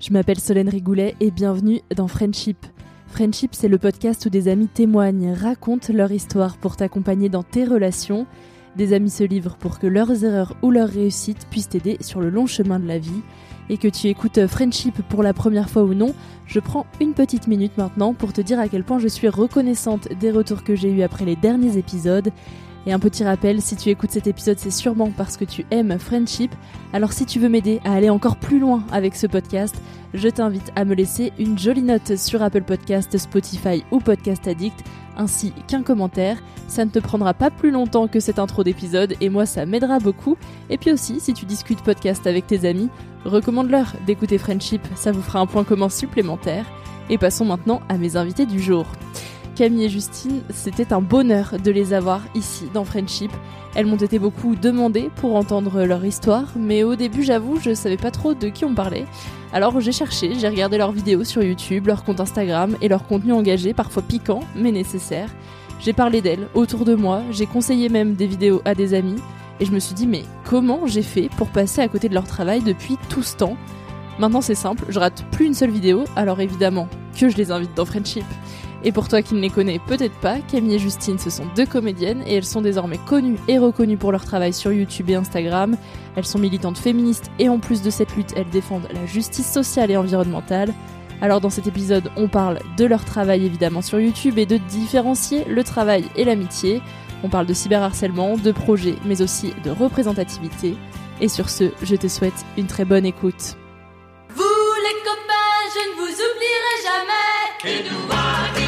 je m'appelle Solène Rigoulet et bienvenue dans Friendship. Friendship, c'est le podcast où des amis témoignent, racontent leur histoire pour t'accompagner dans tes relations. Des amis se livrent pour que leurs erreurs ou leurs réussites puissent t'aider sur le long chemin de la vie. Et que tu écoutes Friendship pour la première fois ou non, je prends une petite minute maintenant pour te dire à quel point je suis reconnaissante des retours que j'ai eus après les derniers épisodes. Et un petit rappel, si tu écoutes cet épisode, c'est sûrement parce que tu aimes Friendship. Alors si tu veux m'aider à aller encore plus loin avec ce podcast, je t'invite à me laisser une jolie note sur Apple Podcast, Spotify ou Podcast Addict, ainsi qu'un commentaire. Ça ne te prendra pas plus longtemps que cette intro d'épisode et moi ça m'aidera beaucoup. Et puis aussi, si tu discutes podcast avec tes amis, recommande-leur d'écouter Friendship, ça vous fera un point commun supplémentaire. Et passons maintenant à mes invités du jour. Camille et Justine, c'était un bonheur de les avoir ici dans Friendship. Elles m'ont été beaucoup demandées pour entendre leur histoire, mais au début, j'avoue, je savais pas trop de qui on parlait. Alors j'ai cherché, j'ai regardé leurs vidéos sur YouTube, leur compte Instagram et leur contenu engagé, parfois piquant, mais nécessaire. J'ai parlé d'elles autour de moi, j'ai conseillé même des vidéos à des amis, et je me suis dit, mais comment j'ai fait pour passer à côté de leur travail depuis tout ce temps? Maintenant c'est simple, je rate plus une seule vidéo, alors évidemment que je les invite dans Friendship. Et pour toi qui ne les connais peut-être pas, Camille et Justine, ce sont deux comédiennes et elles sont désormais connues et reconnues pour leur travail sur YouTube et Instagram. Elles sont militantes féministes et en plus de cette lutte, elles défendent la justice sociale et environnementale. Alors dans cet épisode, on parle de leur travail évidemment sur YouTube et de différencier le travail et l'amitié. On parle de cyberharcèlement, de projets, mais aussi de représentativité. Et sur ce, je te souhaite une très bonne écoute. Vous les copains, je ne vous oublierai jamais.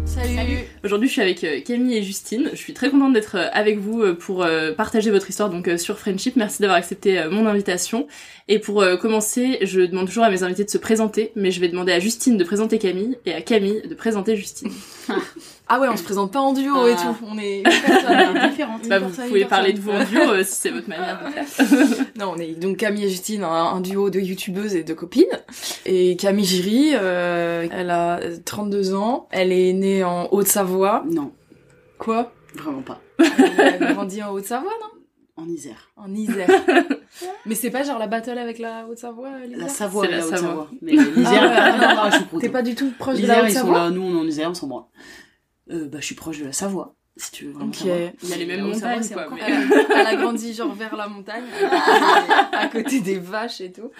Salut. Aujourd'hui, je suis avec euh, Camille et Justine. Je suis très contente d'être euh, avec vous euh, pour partager votre histoire donc sur Friendship. Merci d'avoir accepté mon invitation. Et pour commencer, je demande toujours à mes invités de se présenter, mais je vais demander à Justine de présenter Camille et à Camille de présenter Justine. Ah ouais, on se présente pas en duo et Ah. tout. On est une personne différente. Bah, vous pouvez parler de vous en duo euh, si c'est votre manière de faire. Non, on est donc Camille et Justine, un, un duo de youtubeuses et de copines. Et Camille Giry, euh, elle a 32 ans. Elle est née en Haute-Savoie. Non. Quoi? Vraiment pas. Elle a grandi en Haute-Savoie, non? En Isère. En Isère. Mais c'est pas genre la battle avec la Haute-Savoie, l'Isère? La Savoie, C'est la la Haute-Savoie. Savoie. Mais l'Isère, Ah ouais. non, non, je suis T'es pas du tout proche de la L'Isère, ils sont Haute-Savoie? là, nous, on est en Isère, on s'en branle. Euh, bah, je suis proche de la Savoie, si tu veux vraiment savoir. Il y a les mêmes montagnes, c'est quoi. mais- Elle, a grandi genre vers la montagne, à côté des vaches et tout.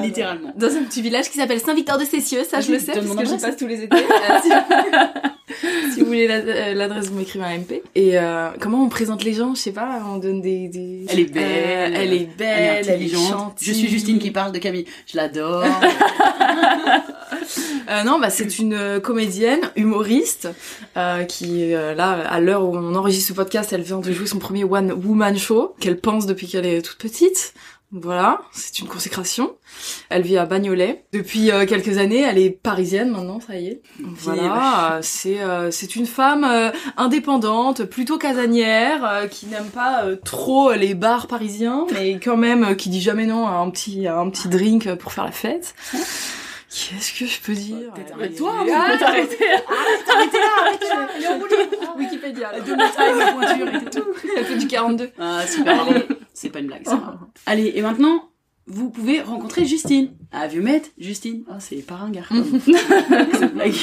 Littéralement. Dans un petit village qui s'appelle Saint-Victor-de-Cessieux, ça je le sais, parce que j'y passe tous les étés. Euh, si, vous voulez euh, l'adresse, vous m'écrivez un MP. Et euh, comment on présente les gens Je sais pas, on donne des... des... Elle est belle. Euh, elle est belle, elle est, intelligente. gentille. Je suis Justine qui parle de Camille. Je l'adore. Euh, non, bah c'est une euh, comédienne, humoriste, euh, qui euh, là, à l'heure où on enregistre ce podcast, elle vient de jouer son premier one woman show qu'elle pense depuis qu'elle est toute petite. Voilà, c'est une consécration. Elle vit à Bagnolet depuis euh, quelques années. Elle est parisienne maintenant, ça y est. Voilà, c'est euh, c'est une femme euh, indépendante, plutôt casanière, euh, qui n'aime pas euh, trop les bars parisiens, mais quand même qui dit jamais non à un petit à un petit drink pour faire la fête. Qu'est-ce que je peux dire arrêter. Toi, Ah, on peut t'arrêter. Arrêtez là, boulot. Wikipédia. De ma taille, ma pointure et tout. Elle fait du 42. Ah, super. Allez, c'est pas une blague, c'est marrant. Allez, et maintenant, vous pouvez rencontrer Justine. Ah, vieux met, Justine? Ah, c'est pas un gars. Cette blague.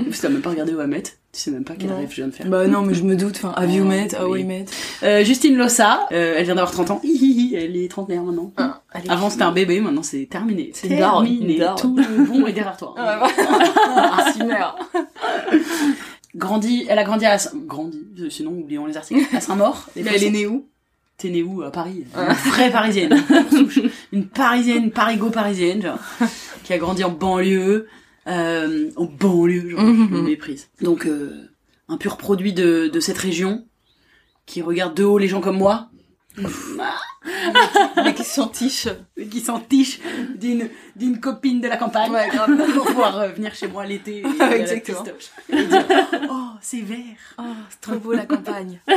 En plus, t'as même pas regardé où met. Tu sais même pas quel Non. rêve je viens de faire. Bah non, mais je me doute. Enfin, have you met? oui. How met? Euh, Justine Lossa, euh, elle vient d'avoir 30 ans. Hihihi, elle est trentenaire maintenant. Ah, est- Avant c'était un bébé, maintenant c'est terminé. C'est terminé. daronne. Tout le bon est derrière toi. Ah, cinéma. Grandi, elle a grandi à grandi, sinon oublions les articles. À Saint-Maur. Mais elle est née où? T'es née où? À Paris Une vraie parisienne. une parisienne, parigo-parisienne, genre, qui a grandi en banlieue, euh, en banlieue, genre, je me Mhm. méprise. Donc, euh, un pur produit de, de cette région, qui regarde de haut les gens comme moi, Mais qui s'en tiche. qui s'en tiche d'une d'une copine de la campagne Ouais, grave. pour pouvoir euh, venir chez moi l'été et Ah, exactement. Et dire, oh c'est vert Oh, c'est trop beau la campagne.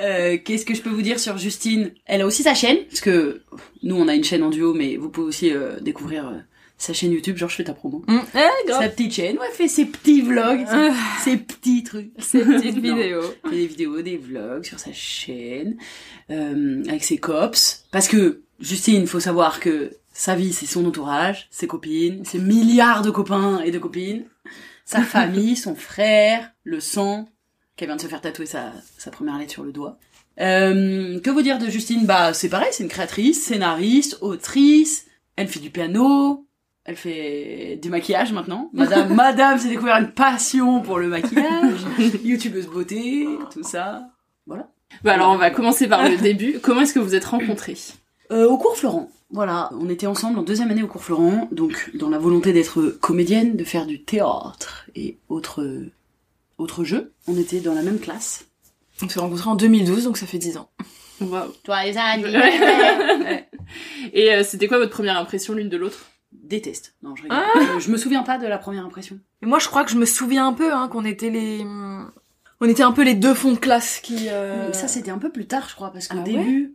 Euh, qu'est-ce que je peux vous dire sur Justine? Elle a aussi sa chaîne, parce que nous on a une chaîne en duo, mais vous pouvez aussi euh, découvrir euh, sa chaîne YouTube. Genre je fais ta promo. Hum, eh. Sa petite chaîne, ouais, elle fait ses petits vlogs, ses, ses petits trucs. Ces petites vidéos. Fait des vidéos, des vlogs sur sa chaîne, euh, avec ses cops. Parce que Justine, faut savoir que sa vie, c'est son entourage, ses copines, ses milliards de copains et de copines, sa famille, son frère, le sang, qu'elle vient de se faire tatouer sa, sa première lettre sur le doigt. Euh, que vous dire de Justine? Bah, c'est pareil, c'est une créatrice, scénariste, autrice, elle fait du piano, elle fait du maquillage maintenant. Madame, Madame s'est découvert une passion pour le maquillage, youtubeuse beauté, tout ça. Voilà. Bah alors on va commencer par le début. Comment est-ce que vous êtes rencontrés? Euh, au cours Florent. Voilà, on était ensemble en deuxième année au cours Florent, donc dans la volonté d'être comédienne, de faire du théâtre et autres autres jeux. On était dans la même classe. On s'est rencontrés en 2012, donc ça fait 10 ans. Waouh. Toi les Ouais. Et euh, c'était quoi votre première impression l'une de l'autre? Déteste. Non, je rigole. Euh, je me souviens pas de la première impression. Et moi, je crois que je me souviens un peu hein, qu'on était les... On était un peu les deux fonds de classe qui... euh, Ça c'était un peu plus tard, je crois, parce qu'au Ah ouais début,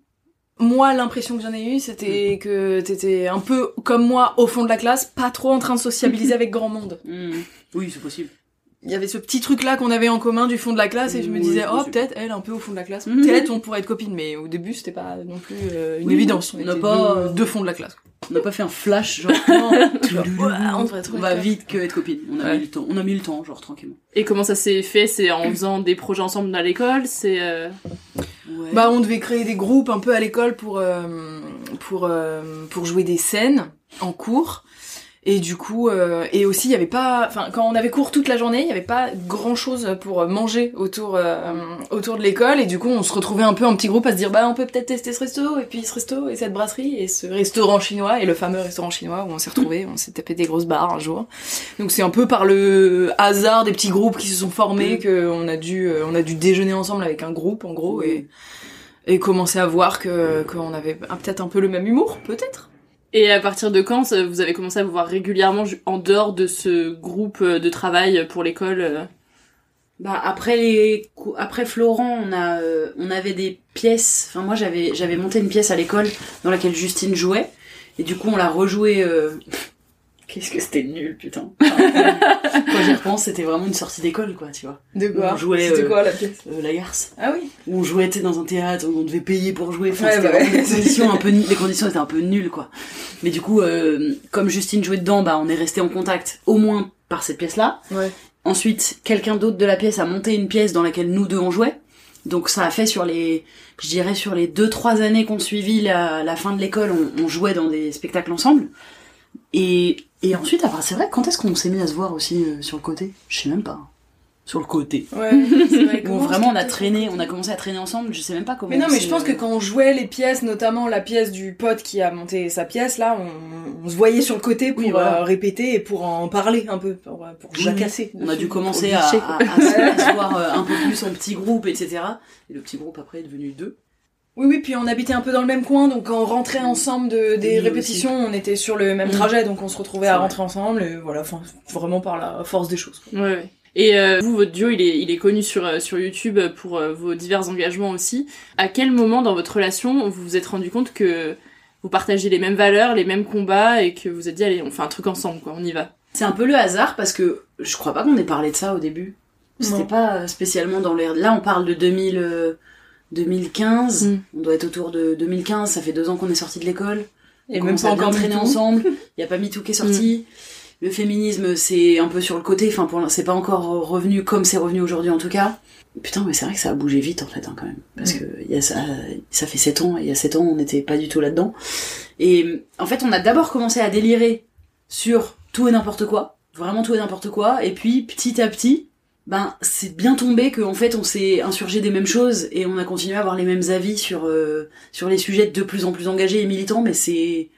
Moi, l'impression que j'en ai eue, c'était que t'étais un peu comme moi au fond de la classe, pas trop en train de sociabiliser avec grand monde. Hmm. oui, c'est possible. Il y avait ce petit truc-là qu'on avait en commun du fond de la classe et je me Oui, disais, oh, peut-être elle un peu au fond de la classe. Mhm. Peut-être on pourrait être copines, mais au début, c'était pas non plus euh, une Oui, évidence. on n'a pas- deux, deux fonds de la classe. On n'a pas fait un flash genre Non, Genre, on va vite que être copine. On a Ouais. mis le temps. On a mis le temps, genre tranquillement. Et comment ça s'est fait? C'est en faisant des projets ensemble à l'école? C'est euh, Ouais. Bah, on devait créer des groupes un peu à l'école pour euh, pour euh, pour jouer des scènes en cours. Et du coup, euh, et aussi, il y avait pas, enfin, quand on avait cours toute la journée, il y avait pas grand chose pour manger autour euh, autour de l'école. Et du coup, on se retrouvait un peu en petit groupe à se dire, bah, on peut peut-être tester ce resto, et puis ce resto, et cette brasserie, et ce restaurant chinois, et le fameux restaurant chinois où on s'est retrouvés, on s'est tapé des grosses barres un jour. Donc c'est un peu par le hasard des petits groupes qui se sont formés que on a dû, euh, on a dû déjeuner ensemble avec un groupe, en gros, et et commencer à voir que qu'on avait peut-être un peu le même humour, peut-être. Et à partir de quand vous avez commencé à vous voir régulièrement en dehors de ce groupe euh, de travail pour l'école euh? Bah après les après Florent, on a euh, on avait des pièces. Enfin moi j'avais j'avais monté une pièce à l'école dans laquelle Justine jouait et du coup on l'a rejouée Qu'est-ce que c'était nul, putain. Enfin, quand j'y repense, c'était vraiment une sortie d'école, quoi, tu vois. De quoi On jouait, C'était euh, quoi la pièce euh, La garce. Ah oui. Où on jouait, tu sais, dans un théâtre, où on devait payer pour jouer. Enfin, Ouais, c'était bah ouais. des conditions un peu, nu- les conditions étaient un peu nulles, quoi. Mais du coup, euh, comme Justine jouait dedans, bah, on est resté en contact, au moins par cette pièce-là. Ouais. Ensuite, quelqu'un d'autre de la pièce a monté une pièce dans laquelle nous deux on jouait. Donc ça a fait sur les, je dirais sur les deux trois années qu'on suivit la, la fin de l'école, on, on jouait dans des spectacles ensemble. Et, et ensuite, après, c'est vrai, quand est-ce qu'on s'est mis à se voir aussi euh, sur le côté? Je sais même pas. Sur le côté. Ouais, c'est vrai. Comment vraiment on a traîné, on a commencé à traîner ensemble, je sais même pas comment. Mais non, mais je pense que euh, quand on jouait les pièces, notamment la pièce du pote qui a monté sa pièce, là, on, on se voyait sur le côté pour Oui, voilà. euh, répéter et pour en parler un peu, pour, pour Oui, jacasser. On a dû commencer à, se- à se voir euh, un peu plus en petits groupes, etc. Et le petit groupe après est devenu deux. Oui, oui, puis on habitait un peu dans le même coin, donc quand on rentrait ensemble de, des Oui, répétitions, on était sur le même Mm. trajet, donc on se retrouvait à vrai. rentrer ensemble, et voilà, enfin, vraiment par la force des choses. quoi. Ouais, ouais. Et euh, vous, votre duo, il est, il est connu sur, euh, sur YouTube pour euh, vos divers engagements aussi. À quel moment dans votre relation vous vous êtes rendu compte que vous partagez les mêmes valeurs, les mêmes combats et que vous vous êtes dit allez, on fait un truc ensemble, quoi, on y va? C'est un peu le hasard parce que je crois pas qu'on ait parlé de ça au début. C'était pas spécialement dans l'air. Là, on parle de 2000, euh, 2015. Mm. On doit être autour de 2015. Ça fait deux ans qu'on est sorti de l'école. Et On même pas encore MeToo. ensemble. Il y a pas MeToo qui est sorti. Le féminisme, c'est un peu sur le côté. Enfin, pour c'est pas encore revenu comme c'est revenu aujourd'hui en tout cas. Putain, mais c'est vrai que ça a bougé vite en fait hein, quand même. Parce que il y a ça, ça fait 7 ans. Et il y a 7 ans, on n'était pas du tout là-dedans. Et en fait, on a d'abord commencé à délirer sur tout et n'importe quoi. Vraiment tout et n'importe quoi. Et puis, petit à petit, ben, c'est bien tombé qu'en fait, on s'est insurgé des mêmes choses et on a continué à avoir les mêmes avis sur, euh, sur les sujets de plus en plus engagés et militants. Mais c'est...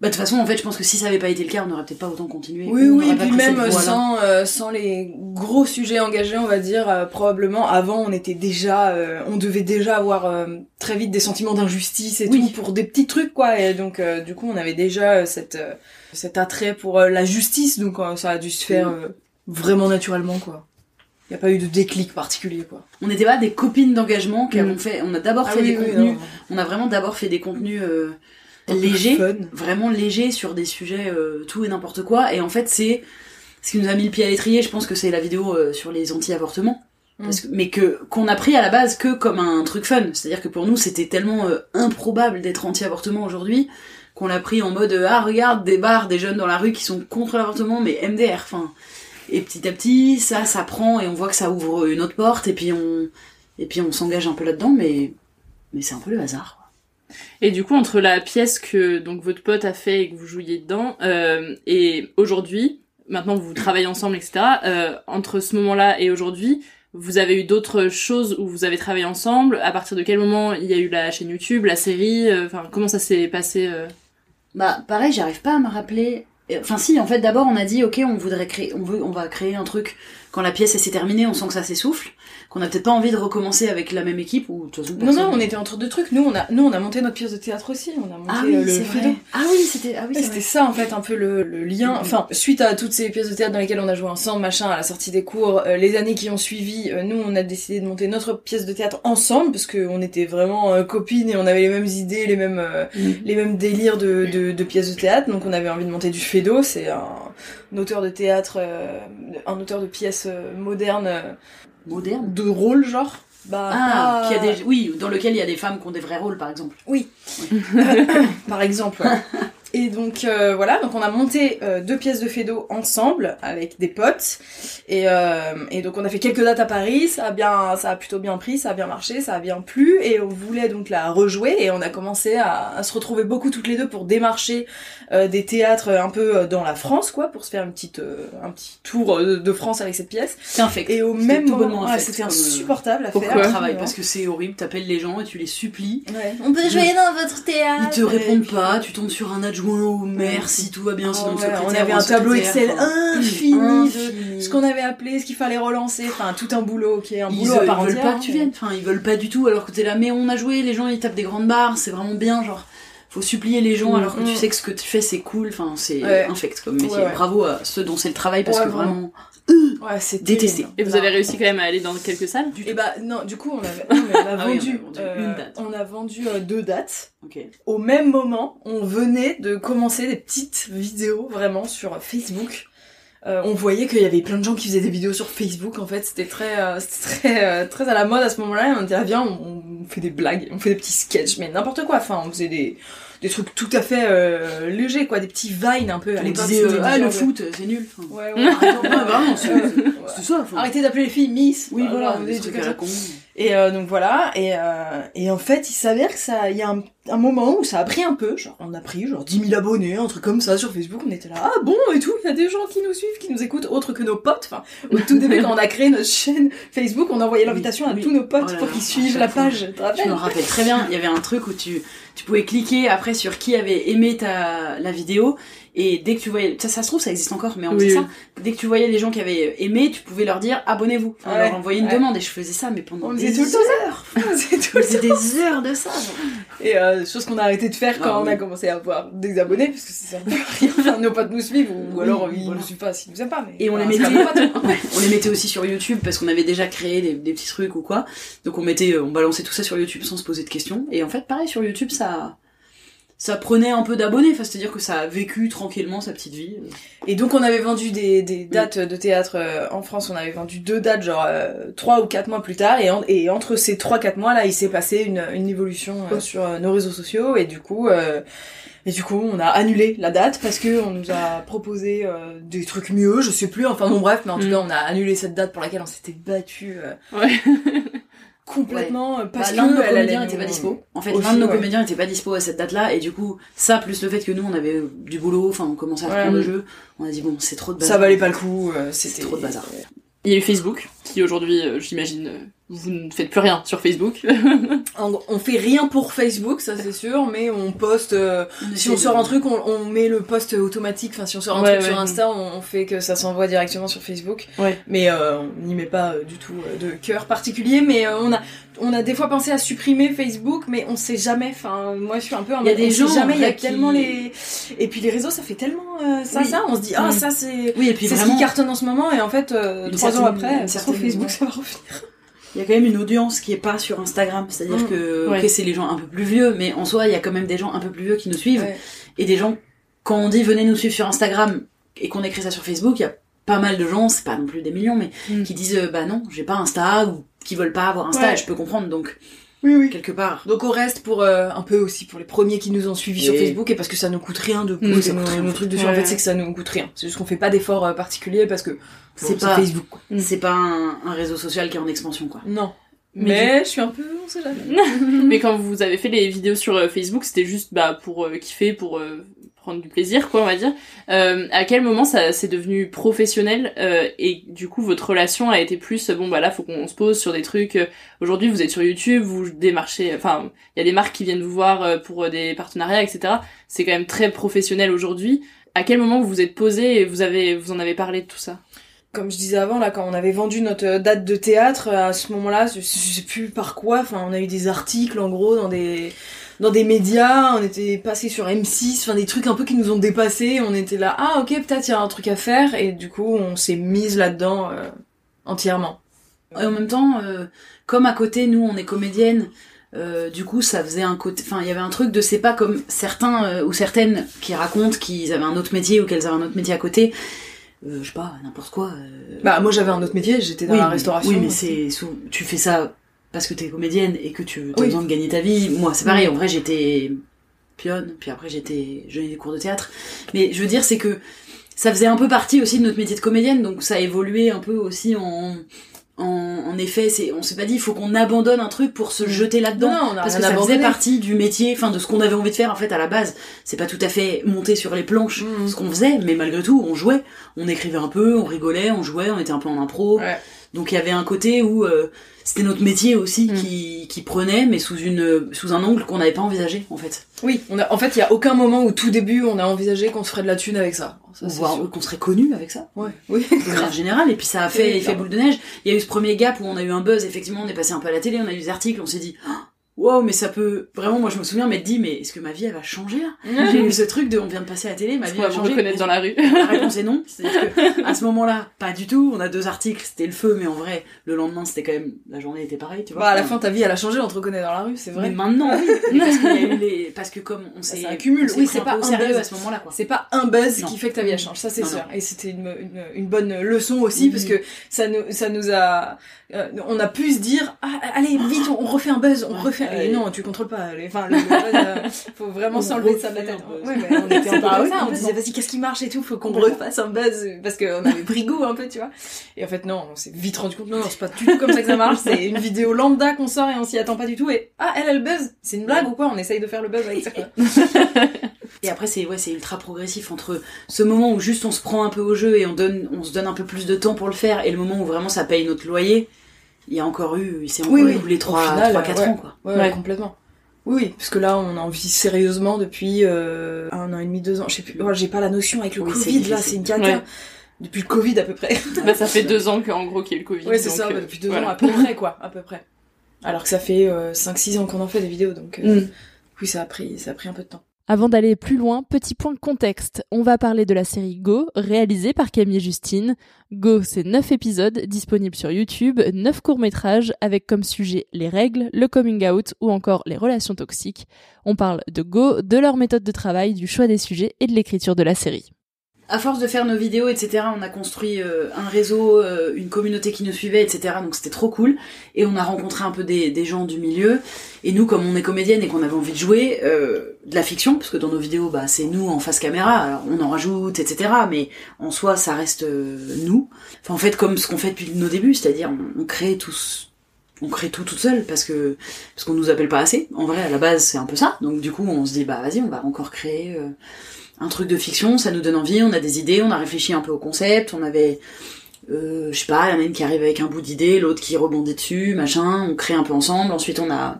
Bah, de toute façon, en fait, je pense que si ça avait pas été le cas, on n'aurait peut-être pas autant continué. Oui, oui, et puis même voie-là. sans, euh, sans les gros sujets engagés, on va dire, euh, probablement, avant, on était déjà, euh, on devait déjà avoir euh, très vite des sentiments d'injustice et Oui. tout pour des petits trucs, quoi. Et donc, euh, du coup, on avait déjà euh, cette, euh, cet attrait pour euh, la justice, donc euh, ça a dû se faire euh, vraiment naturellement, quoi. Il n'y a pas eu de déclic particulier, quoi. On n'était pas des copines d'engagement qui Mm. avons fait. On a d'abord Ah fait oui, des oui, contenus. non. On a vraiment d'abord fait des contenus euh, légers, vraiment légers sur des sujets euh, tout et n'importe quoi. Et en fait, c'est ce qui nous a mis le pied à l'étrier. Je pense que c'est la vidéo euh, sur les anti-avortements. Que- mais que qu'on a pris à la base que comme un truc fun. C'est-à-dire que pour nous, c'était tellement euh, improbable d'être anti-avortement aujourd'hui qu'on l'a pris en mode euh, ah regarde des bars, des jeunes dans la rue qui sont contre l'avortement, mais MDR. Enfin, et petit à petit, ça, ça prend et on voit que ça ouvre une autre porte et puis on et puis on s'engage un peu là-dedans, mais mais c'est un peu le hasard. Et du coup, entre la pièce que donc votre pote a fait et que vous jouiez dedans, euh, et aujourd'hui, maintenant vous travaillez ensemble, etc. euh, entre ce moment-là et aujourd'hui, vous avez eu d'autres choses où vous avez travaillé ensemble? À partir de quel moment il y a eu la chaîne YouTube, la série, euh, comment ça s'est passé Bah pareil, j'arrive pas à me rappeler. Enfin si, en fait d'abord on a dit ok, on voudrait créer, on veut, on va créer un truc. Quand la pièce s'est terminée, on sent que ça s'essouffle, qu'on a peut-être pas envie de recommencer avec la même équipe ou de toute façon. Non, non, on était entre deux trucs. Nous, on a, nous, on a monté notre pièce de théâtre aussi. On a monté Ah oui, euh, le vrai. Ah oui, c'était ah oui, c'était ça en fait un peu le, le lien. Mhm. Enfin, suite à toutes ces pièces de théâtre dans lesquelles on a joué ensemble, machin, à la sortie des cours, euh, les années qui ont suivi, euh, nous on a décidé de monter notre pièce de théâtre ensemble parce que on était vraiment euh, copines et on avait les mêmes idées, les mêmes Mhm. les mêmes délires de, de, de pièces de théâtre. Donc on avait envie de monter du Fédo. C'est un, un auteur de théâtre, euh, un auteur de pièces euh, modernes, euh, Moderne. de rôle genre. Bah, Ah, pas- qui a des, oui, dans lequel il y a des femmes qui ont des vrais rôles par exemple. Oui. Par exemple. ouais. Et donc euh, voilà, donc on a monté euh, deux pièces de Fédo ensemble avec des potes et, euh, et donc on a fait quelques dates à Paris, ça a bien, ça a plutôt bien pris, ça a bien marché, ça a bien plu et on voulait donc la rejouer et on a commencé à, à se retrouver beaucoup toutes les deux pour démarcher euh, des théâtres un peu dans la France quoi, pour se faire une petite, euh, un petit tour euh, de France avec cette pièce. C'est infect. Et au même moment, ah, c'était insupportable à Pourquoi faire. Travail parce que c'est horrible. T'appelles les gens et tu les supplies. Ouais. On peut jouer dans votre théâtre. Ils te répondent pas. Tu tombes sur un adjoint si tout va bien. Sinon secrétaire on avait un tableau Excel enfin, infini, infini. de ce qu'on avait appelé, ce qu'il fallait relancer, enfin tout un boulot qui est un Ils, boulot euh, à part ils veulent pas que tu viennes. Enfin, ils veulent pas du tout alors que t'es là. Mais on a joué. Les gens ils tapent des grandes barres. C'est vraiment bien. Genre, faut supplier les gens Mm, alors que tu mm. sais que ce que tu fais c'est cool. Enfin, c'est Ouais. infect comme métier. Ouais, ouais. Bravo à ceux dont c'est le travail parce que vraiment. Ouais, c'était détesté. Et vous avez réussi quand même à aller dans quelques salles Et bah non, du coup on, avait, non, mais on a Ah oui, vendu, on a vendu euh, une date. on a vendu euh, deux dates. Ok. Au même moment, on venait de commencer des petites vidéos vraiment sur Facebook. Euh, on voyait qu'il y avait plein de gens qui faisaient des vidéos sur Facebook. En fait, c'était très, euh, c'était très, euh, très à la mode à ce moment-là. On disait ah, viens, on, on fait des blagues, on fait des petits sketchs, mais n'importe quoi. Enfin, on faisait des des trucs tout à fait euh, légers, quoi, des petits vines un peu. À On disait, euh, ah, le foot, c'est nul. Enfin, Ouais, ouais, arrêtons, Ouais, vraiment, c'est Ouais. ça. enfin. Arrêtez d'appeler les filles Miss. Oui, voilà, des trucs à con. Et euh, donc voilà, et, euh, et en fait, il s'avère que ça, il y a un, un moment où ça a pris un peu, genre on a pris genre 10 000 abonnés, un truc comme ça sur Facebook, on était là, ah bon et tout, il y a des gens qui nous suivent, qui nous écoutent, autres que nos potes. Enfin, au tout début quand on a créé notre chaîne Facebook, on envoyait l'invitation à oui. tous nos potes Oh là pour qu'ils suivent la page. Je me rappelle très bien, il y avait un truc où tu, tu pouvais cliquer après sur qui avait aimé ta, la vidéo, et dès que tu voyais, ça, ça se trouve, ça existe encore, mais on Oui, ça, dès que tu voyais les gens qui avaient aimé, tu pouvais leur dire abonnez-vous. Enfin, Ouais, leur envoyer une ouais. demande, et je faisais ça, mais pendant On des tout le temps heures. On faisait tout le des heures de ça. genre. Et euh, chose qu'on a arrêté de faire quand Ah, on oui. a commencé à avoir des abonnés, parce que ça sert à rien. Enfin, nos potes nous suivent, ou, alors ils voilà. nous suivent pas s'ils nous aiment pas. Mais Et on les mettait, on les mettait aussi sur YouTube parce qu'on avait déjà créé des, des petits trucs ou quoi. Donc on mettait, euh, on balançait tout ça sur YouTube sans se poser de questions. Et en fait, pareil sur YouTube, ça, ça prenait un peu d'abonnés. Enfin, c'est-à-dire que ça a vécu tranquillement sa petite vie. Et donc on avait vendu des, des dates de théâtre euh, en France, on avait vendu deux dates genre euh, trois ou quatre mois plus tard et, en- et entre ces trois quatre mois là il s'est passé une, une évolution euh, sur euh, nos réseaux sociaux et du coup euh, et du coup on a annulé la date parce que on nous a proposé euh, des trucs mieux, je sais plus, enfin bon bref, mais en tout Mm. cas on a annulé cette date pour laquelle on s'était battu euh, Ouais. complètement euh, parce Bah, l'un de que nos comédiens n'était nous- pas dispo. En fait, l'un de nos ouais. comédiens n'était pas dispo à cette date-là. Et du coup, ça plus le fait que nous on avait du boulot, enfin on commençait à Ouais. reprendre le jeu, on a dit bon, c'est trop de bazar. Ça valait pas le coup, euh, C'est c'était trop de bazar. Il y a eu Facebook, qui aujourd'hui, euh, j'imagine, euh, vous ne faites plus rien sur Facebook. On fait rien pour Facebook, ça c'est sûr, mais on poste. euh, si on sort un truc, on, on met le post automatique. Enfin, si on sort un Ouais, truc sur. Insta, on, on fait que ça s'envoie directement sur Facebook. Ouais. Mais euh, on n'y met pas euh, du tout de cœur particulier. Mais on a, on a des fois pensé à supprimer Facebook, mais on sait jamais. Enfin, moi je suis un peu. Il y a des gens, en jamais. Il y a qui- tellement les. Et puis les réseaux, ça fait tellement euh, ça, Oui. ça. On se dit ah ça c'est. Oui, et puis C'est ce vraiment, qui cartonne en ce moment et en fait euh, trois ans après, trouve, certaine- Facebook ça va revenir. il y a quand même une audience qui est pas sur Instagram. C'est-à-dire Mm. que, Ouais. ok, c'est les gens un peu plus vieux, mais en soi, il y a quand même des gens un peu plus vieux qui nous suivent. Ouais. Et des gens, quand on dit venez nous suivre sur Instagram et qu'on écrit ça sur Facebook, il y a pas mal de gens, c'est pas non plus des millions, mais Mm. qui disent euh, bah non, j'ai pas Insta ou qui veulent pas avoir Ouais. et je peux comprendre donc Oui oui. quelque part. Donc on reste pour euh, un peu aussi pour les premiers qui nous ont suivis sur Facebook et parce que ça nous coûte rien de Mm, poser ça nos, coûte rien, nos en trucs fait. dessus. En fait, c'est que ça nous coûte rien. C'est juste qu'on fait pas d'efforts euh, particuliers parce que C'est pas- Facebook. Quoi. C'est pas un, un réseau social qui est en expansion quoi. Non. Mais Mais, je suis un peu, on sait jamais. Mais quand vous avez fait les vidéos sur euh, Facebook, c'était juste bah, pour euh, kiffer, pour euh, du plaisir, quoi, on va dire. Euh, à quel moment ça c'est devenu professionnel euh, et du coup votre relation a été plus bon bah là faut qu'on se pose sur des trucs. euh, Aujourd'hui vous êtes sur YouTube, vous démarchez, enfin il y a des marques qui viennent vous voir euh, pour des partenariats, etc. C'est quand même très professionnel aujourd'hui. À quel moment vous vous êtes posé et vous avez vous en avez parlé de tout ça? Comme je disais avant, là, quand on avait vendu notre date de théâtre, à ce moment-là, je sais plus par quoi, enfin, on a eu des articles, en gros, dans des, dans des médias, on était passé sur M6, enfin, des trucs un peu qui nous ont dépassés, on était là, ah, ok, peut-être il y a un truc à faire, et du coup, on s'est mise là-dedans, euh, entièrement. Et en même temps, euh, comme à côté, nous, on est comédienne, euh, du coup, ça faisait un côté. Enfin, il y avait un truc de c'est pas comme certains euh, ou certaines qui racontent qu'ils avaient un autre métier ou qu'elles avaient un autre métier à côté. Euh, je sais pas, n'importe quoi. euh, Bah, moi, j'avais un autre métier, j'étais dans oui, la mais- restauration. Oui, mais c'est tu fais ça parce que t'es comédienne et que tu as Oui. besoin de gagner ta vie. Moi, c'est pareil. En vrai, j'étais pionne, puis après j'étais, j'ai eu des cours de théâtre. Mais je veux dire, c'est que ça faisait un peu partie aussi de notre métier de comédienne, donc ça a évolué un peu aussi en. En, en effet, c'est, on s'est pas dit, il faut qu'on abandonne un truc pour se jeter là-dedans. Non, on a parce que ça abandonné. faisait partie du métier, enfin de ce qu'on avait envie de faire en fait à la base. C'est pas tout à fait monté sur les planches Mhm. ce qu'on faisait, mais malgré tout, on jouait, on écrivait un peu, on rigolait, on jouait, on était un peu en impro. Ouais. Donc il y avait un côté où euh, c'était notre métier aussi Mm. qui, qui prenait, mais sous une sous un angle qu'on n'avait pas envisagé en fait. Oui, on a, en fait, il y a aucun moment où tout début, on a envisagé qu'on se ferait de la thune avec ça. Ça, Ou qu'on serait connu avec ça. Ouais. Oui. De manière générale, et puis ça a fait effet boule de neige. Il y a eu ce premier gap où on a eu un buzz, effectivement, on est passé un peu à la télé, on a eu des articles, on s'est dit, Ah, wow, mais ça peut vraiment. Moi, je me souviens m'être dit, mais est-ce que ma vie elle va changer là? J'ai eu ce truc de, on vient de passer à la télé, ma vie va changer. reconnaître dans la rue La réponse est non. C'est-à-dire que à ce moment-là, pas du tout. On a deux articles, c'était le feu, mais en vrai, le lendemain, c'était quand même la journée était pareille, tu vois. Bah, à la fin, ta vie, elle a changé, on te reconnaît dans la rue, c'est vrai. Mais maintenant, oui. Parce, qu'il y a eu les... parce que comme on s'est accumule. Oui, c'est pas un sérieux buzz. à ce moment-là, quoi. C'est pas un buzz Non. qui fait que ta vie elle change, ça c'est sûr. non. Et c'était une, une, une bonne leçon aussi Mhm. parce que ça nous, ça nous a, euh, on a pu se dire, ah, allez vite, on refait un buzz, on refait. Et Ouais. non, tu contrôles pas. Enfin, le, le buzz, euh, faut vraiment s'enlever ça de la refait tête. un buzz. Ouais, mais on était ça. On disait, vas-y, qu'est-ce qui marche et tout, faut qu'on refasse un buzz parce qu'on avait pris goût un peu, tu vois. Et en fait, non, on s'est vite rendu compte, non, non, c'est pas du tout comme ça que ça marche. C'est une vidéo lambda qu'on sort et on s'y attend pas du tout. Et ah, elle, elle buzz. C'est une blague ou quoi On essaye de faire le buzz avec ça. quoi. Et après, c'est ouais, c'est ultra progressif entre ce moment où juste on se prend un peu au jeu et on donne, on se donne un peu plus de temps pour le faire, et le moment où vraiment ça paye notre loyer. Il y a encore eu, il s'est encore Oui, oui. écoulé Au 3, final, 3 4 ouais. ans, quoi. Ouais, ouais, complètement. Oui, oui, parce que là, on en vit sérieusement depuis euh, un an et demi, deux ans. Je sais plus, oh, j'ai pas la notion avec le Oui, Covid, là, c'est une cata. Ouais. Depuis le Covid, à peu près. Bah, ça fait deux ans qu'en gros qu'il y a eu le Covid. ouais, c'est ça, euh, bah, depuis deux voilà. ans, à peu près, quoi, à peu près. Alors que ça fait euh, 5-6 ans qu'on en fait des vidéos, donc euh, Mm. oui, ça a pris, ça a pris un peu de temps. Avant d'aller plus loin, petit point contexte. On va parler de la série Go, réalisée par Camille Justine. Go, c'est 9 épisodes disponibles sur YouTube, 9 courts-métrages avec comme sujet les règles, le coming out ou encore les relations toxiques. On parle de Go, de leur méthode de travail, du choix des sujets et de l'écriture de la série. À force de faire nos vidéos, etc., on a construit euh, un réseau, euh, une communauté qui nous suivait, etc. Donc c'était trop cool. Et on a rencontré un peu des, gens du milieu. Et nous, comme on est comédienne et qu'on avait envie de jouer euh, de la fiction, parce que dans nos vidéos, bah, c'est nous en face caméra, alors on en rajoute, etc. Mais en soi, ça reste nous. Enfin, en fait, comme ce qu'on fait depuis nos débuts, c'est-à-dire on, on crée tous on crée tout toute seule parce que parce qu'on nous appelle pas assez. En vrai, à la base, c'est un peu ça. Donc du coup, on se dit bah vas-y, on va encore créer un truc de fiction, ça nous donne envie, on a des idées, on a réfléchi un peu au concept, on avait euh, je sais pas, il y en a une qui arrive avec un bout d'idée, l'autre qui rebondit dessus, machin, on crée un peu ensemble. Ensuite, on a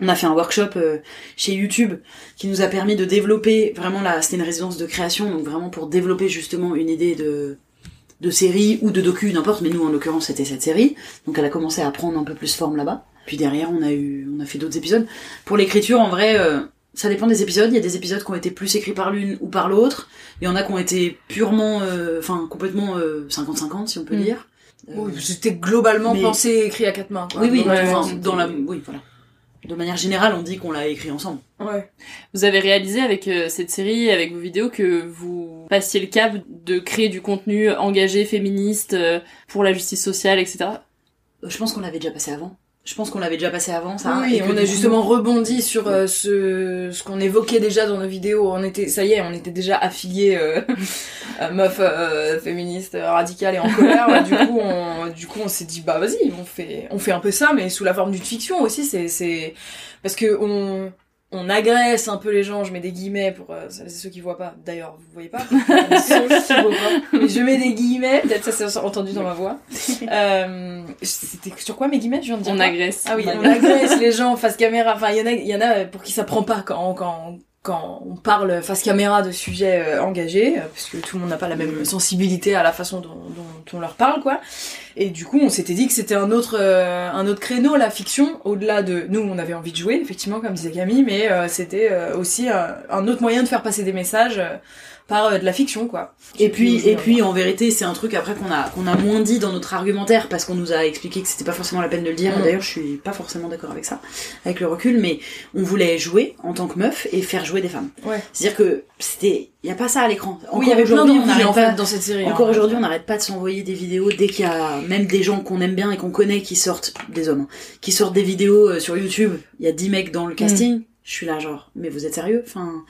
on a fait un workshop euh, chez YouTube qui nous a permis de développer vraiment là, c'était une résidence de création, donc vraiment pour développer justement une idée de série ou de docu, n'importe, mais nous en l'occurrence c'était cette série, donc elle a commencé à prendre un peu plus forme là-bas. Puis derrière on a eu, on a fait d'autres épisodes. Pour l'écriture, en vrai, euh, ça dépend des épisodes. Il y a des épisodes qui ont été plus écrits par l'une ou par l'autre. Il y en a qui ont été purement, euh, enfin complètement euh, 50-50 si on peut Mm. dire. Oui, c'était globalement mais- pensé et écrit à quatre mains. Quoi. Oui, oui, enfin, dans la, oui, voilà. De manière générale, on dit qu'on l'a écrit ensemble. Ouais. Vous avez réalisé avec euh, cette série, avec vos vidéos, que vous passiez le cap de créer du contenu engagé, féministe, euh, pour la justice sociale, etc. Euh, Je pense qu'on l'avait déjà passé avant. Je pense qu'on l'avait déjà passé avant, ça. Oui, et on a justement rebondi sur euh, ce, ce qu'on évoquait déjà dans nos vidéos. On était, ça y est, on était déjà affiliés euh, meuf euh, féministe euh, radicale et en colère. Du coup, on, du coup, on s'est dit bah vas-y, on fait, on fait un peu ça, mais sous la forme d'une fiction aussi. C'est, c'est parce que on on agresse un peu les gens, je mets des guillemets pour euh, celles et ceux qui voient pas. D'ailleurs, vous voyez pas, mais je mets des guillemets, peut-être ça s'est entendu dans ma voix. Euh, C'était sur quoi mes guillemets Je viens de dire On agresse. Ah oui, On on agresse les gens face caméra. Enfin, il y en a, il y en a pour qui ça prend pas quand quand quand on parle face caméra de sujets euh, engagés, euh, parce que tout le monde n'a pas la même sensibilité à la façon dont, on leur parle, quoi. Et du coup, on s'était dit que c'était un autre euh, un autre créneau, la fiction, au-delà de nous, on avait envie de jouer, effectivement, comme disait Camille, mais c'était aussi un autre moyen de faire passer des messages par euh, de la fiction, quoi. Et puis, et puis, en vérité, c'est un truc après qu'on a, qu'on a moins dit dans notre argumentaire parce qu'on nous a expliqué que c'était pas forcément la peine de le dire. Mm. D'ailleurs, je suis pas forcément d'accord avec ça, avec le recul, mais on voulait jouer en tant que meuf et faire jouer des femmes. Ouais. C'est-dire que c'était, y a pas ça à l'écran. Oui, il y avait plein en fait, dans cette série, Encore hein. aujourd'hui, on n'arrête pas de s'envoyer des vidéos dès qu'il y a même des gens qu'on aime bien et qu'on connaît qui sortent, des hommes, hein, qui sortent des vidéos euh, sur YouTube. Il y a 10 mecs dans le casting. Mm. Je suis là, genre, mais vous êtes sérieux? Enfin,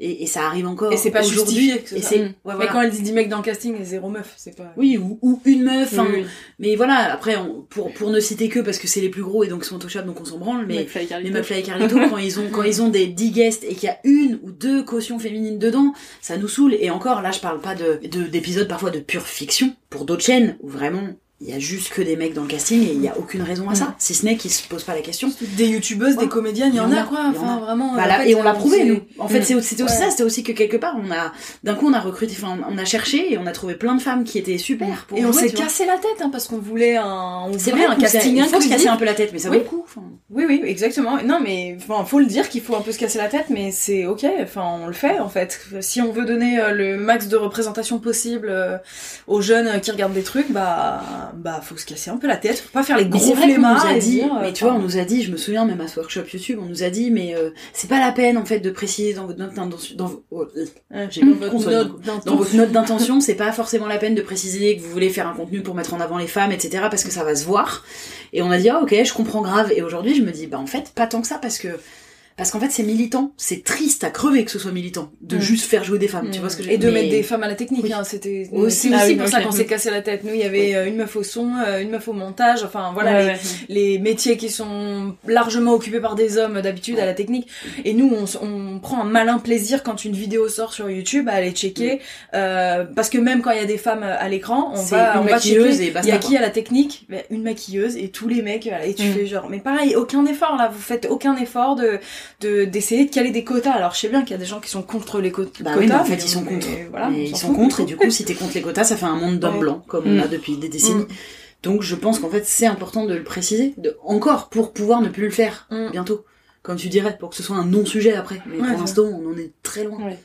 et, et ça arrive encore. Et c'est pas aujourd'hui. justifié. Et Mm. ouais, Mais voilà. quand elle dit 10 mecs dans le casting et zéro meuf, c'est pas. Oui, ou, ou une meuf. Oui, hein. oui. Mais voilà, après, on- pour, pour ne citer que parce que c'est les plus gros et donc ils sont touchables, donc on s'en branle. Mais McFly et McFly et Carlito, quand ils ont, quand ils ont des 10 guests et qu'il y a une ou deux cautions féminines dedans, ça nous saoule. Et encore, là, je parle pas de, de- d'épisodes parfois de pure fiction pour d'autres chaînes où vraiment il y a juste que des mecs dans le casting et il y a aucune raison à ça, si ce n'est qu'ils se posent pas la question. Des youtubeuses, des comédiennes, il y en a quoi. Enfin a. vraiment. Bah, là, et on l'a prouvé nous. En fait, Mm. c'était aussi Ouais. ça, c'était aussi que quelque part on a d'un coup on a recruté, enfin on a cherché et on a trouvé plein de femmes qui étaient super pour Et on s'est cassé la tête hein, parce qu'on voulait un, on C'est voulait vrai un casting il faut se casser un peu la tête, mais ça vaut Oui. le coup. Oui, oui, exactement. Non, mais enfin, faut le dire qu'il faut un peu se casser la tête, mais c'est ok. Enfin, on le fait en fait. Si on veut donner euh, le max de représentation possible euh, aux jeunes euh, qui regardent des trucs, bah, bah, faut se casser un peu la tête. Faut pas faire les Mais gros flemmards et dit, dire, euh, mais tu vois, on nous a dit, je me souviens même à ce workshop YouTube, on nous a dit, mais euh, c'est pas la peine en fait de préciser dans votre note d'intention, dans, vo- oh, euh, note d'intention. dans votre note d'intention, c'est pas forcément la peine de préciser que vous voulez faire un contenu pour mettre en avant les femmes, etc. parce que ça va se voir. Et on a dit, ah ok, je comprends grave. Et aujourd'hui, je me dis, bah en fait, pas tant que ça parce que parce qu'en fait, c'est militant. C'est triste à crever que ce soit militant de Mm. juste faire jouer des femmes. Tu vois ce que je Et de mais- mettre des femmes à la technique, hein, c'était Aussi. Ah aussi oui, pour ça qu'on s'est cassé la tête. Nous, il y avait euh, une meuf au son, euh, une meuf au montage, enfin voilà Ouais, les, ouais. les métiers qui sont largement occupés par des hommes d'habitude à la technique. Et nous, on, prend un malin plaisir quand une vidéo sort sur YouTube à aller checker, euh, parce que même quand il y a des femmes à l'écran, on va, une on va maquilleuse checker. il y a qui à la technique? Ben, Une maquilleuse et tous les mecs. voilà, Et tu Mm. fais genre, mais pareil, aucun effort là. Vous faites aucun effort de de d'essayer de caler des quotas. Alors je sais bien qu'il y a des gens qui sont contre les Bah quotas. oui, mais en fait, mais ils sont on- contre. mais Voilà, ils sont fout. contre, et du coup, si t'es contre les quotas, ça fait un monde d'hommes Ouais. blancs, comme on Mm. a depuis des décennies. Mm. Donc, je pense qu'en fait, c'est important de le préciser, de, encore, pour pouvoir ne plus le faire, Mm. bientôt. Comme tu dirais, pour que ce soit un non-sujet après. Mais Ouais, pour l'instant, on en est très loin. Ouais.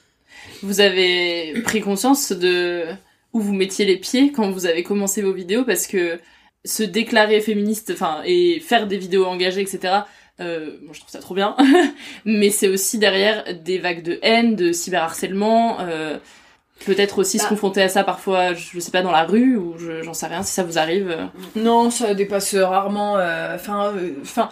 Vous avez pris conscience de où vous mettiez les pieds quand vous avez commencé vos vidéos? Parce que se déclarer féministe, enfin, et faire des vidéos engagées, etc. Euh, moi, je trouve ça trop bien, mais c'est aussi derrière des vagues de haine, de cyberharcèlement. Euh, Peut-être aussi se Bah. confronter à ça parfois, je sais pas, dans la rue ou je- j'en sais rien si ça vous arrive. euh. Non, ça dépasse rarement. euh, Enfin, euh, enfin,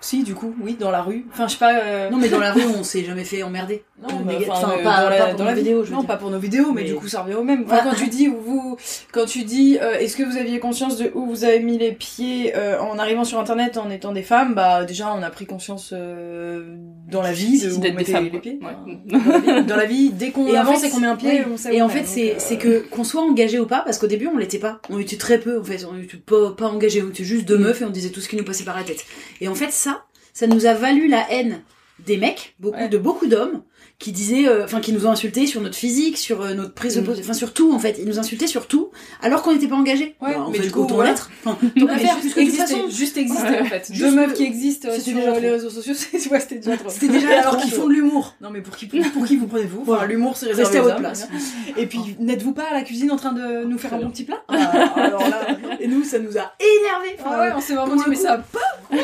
si du coup, oui, dans la rue. Enfin, je sais pas. euh, Non, mais dans la rue, on s'est jamais fait emmerder. Non, bah, enfin, euh, pas, dans la, pas pour dans nos la vidéos, je non, pas pour nos vidéos, mais, Mais- du coup, ça revient au même. Enfin, Ouais. quand tu dis, vous, quand tu dis, euh, est-ce que vous aviez conscience de où vous avez mis les pieds euh, en arrivant sur Internet en étant des femmes? Bah, déjà, on a pris conscience euh, dans la vie de où on D'être des mettait femmes, les pieds. Ouais. Dans la vie, dans la vie, dès qu'on avance et qu'on met un pied, on sait Et en fait, c'est euh, c'est que qu'on soit engagé ou pas, parce qu'au début, on l'était pas. On était très peu, en fait. On était pas, pas engagé. On était juste deux Mm. meufs et on disait tout ce qui nous passait par la tête. Et en fait, ça, ça nous a valu la haine des mecs, beaucoup, Ouais. de beaucoup d'hommes, qui disaient, euh, enfin, qui nous ont insultés sur notre physique, sur euh, notre prise de Mm. position, enfin, sur tout, en fait. Ils nous insultaient sur tout, alors qu'on n'était pas engagés. Ouais, Bah, mais fait, du coup, autant voilà. l'être. Enfin, Mais faire, juste exister, façon, juste exister Ouais. en fait. Deux meufs qui existent euh, c'était sur déjà les réseaux sociaux, c'est- ouais, c'était déjà trop. C'était déjà alors qu'ils font de l'humour. Non mais pour qui pour qui vous prenez-vous Enfin, Voilà. l'humour c'est Restez réservé à aux votre place. hein. Et puis n'êtes-vous pas à la cuisine en train de nous faire un bon petit plat Ah, Alors là, Et nous, ça nous a énervé. ah ouais, on s'est vraiment dit mais ça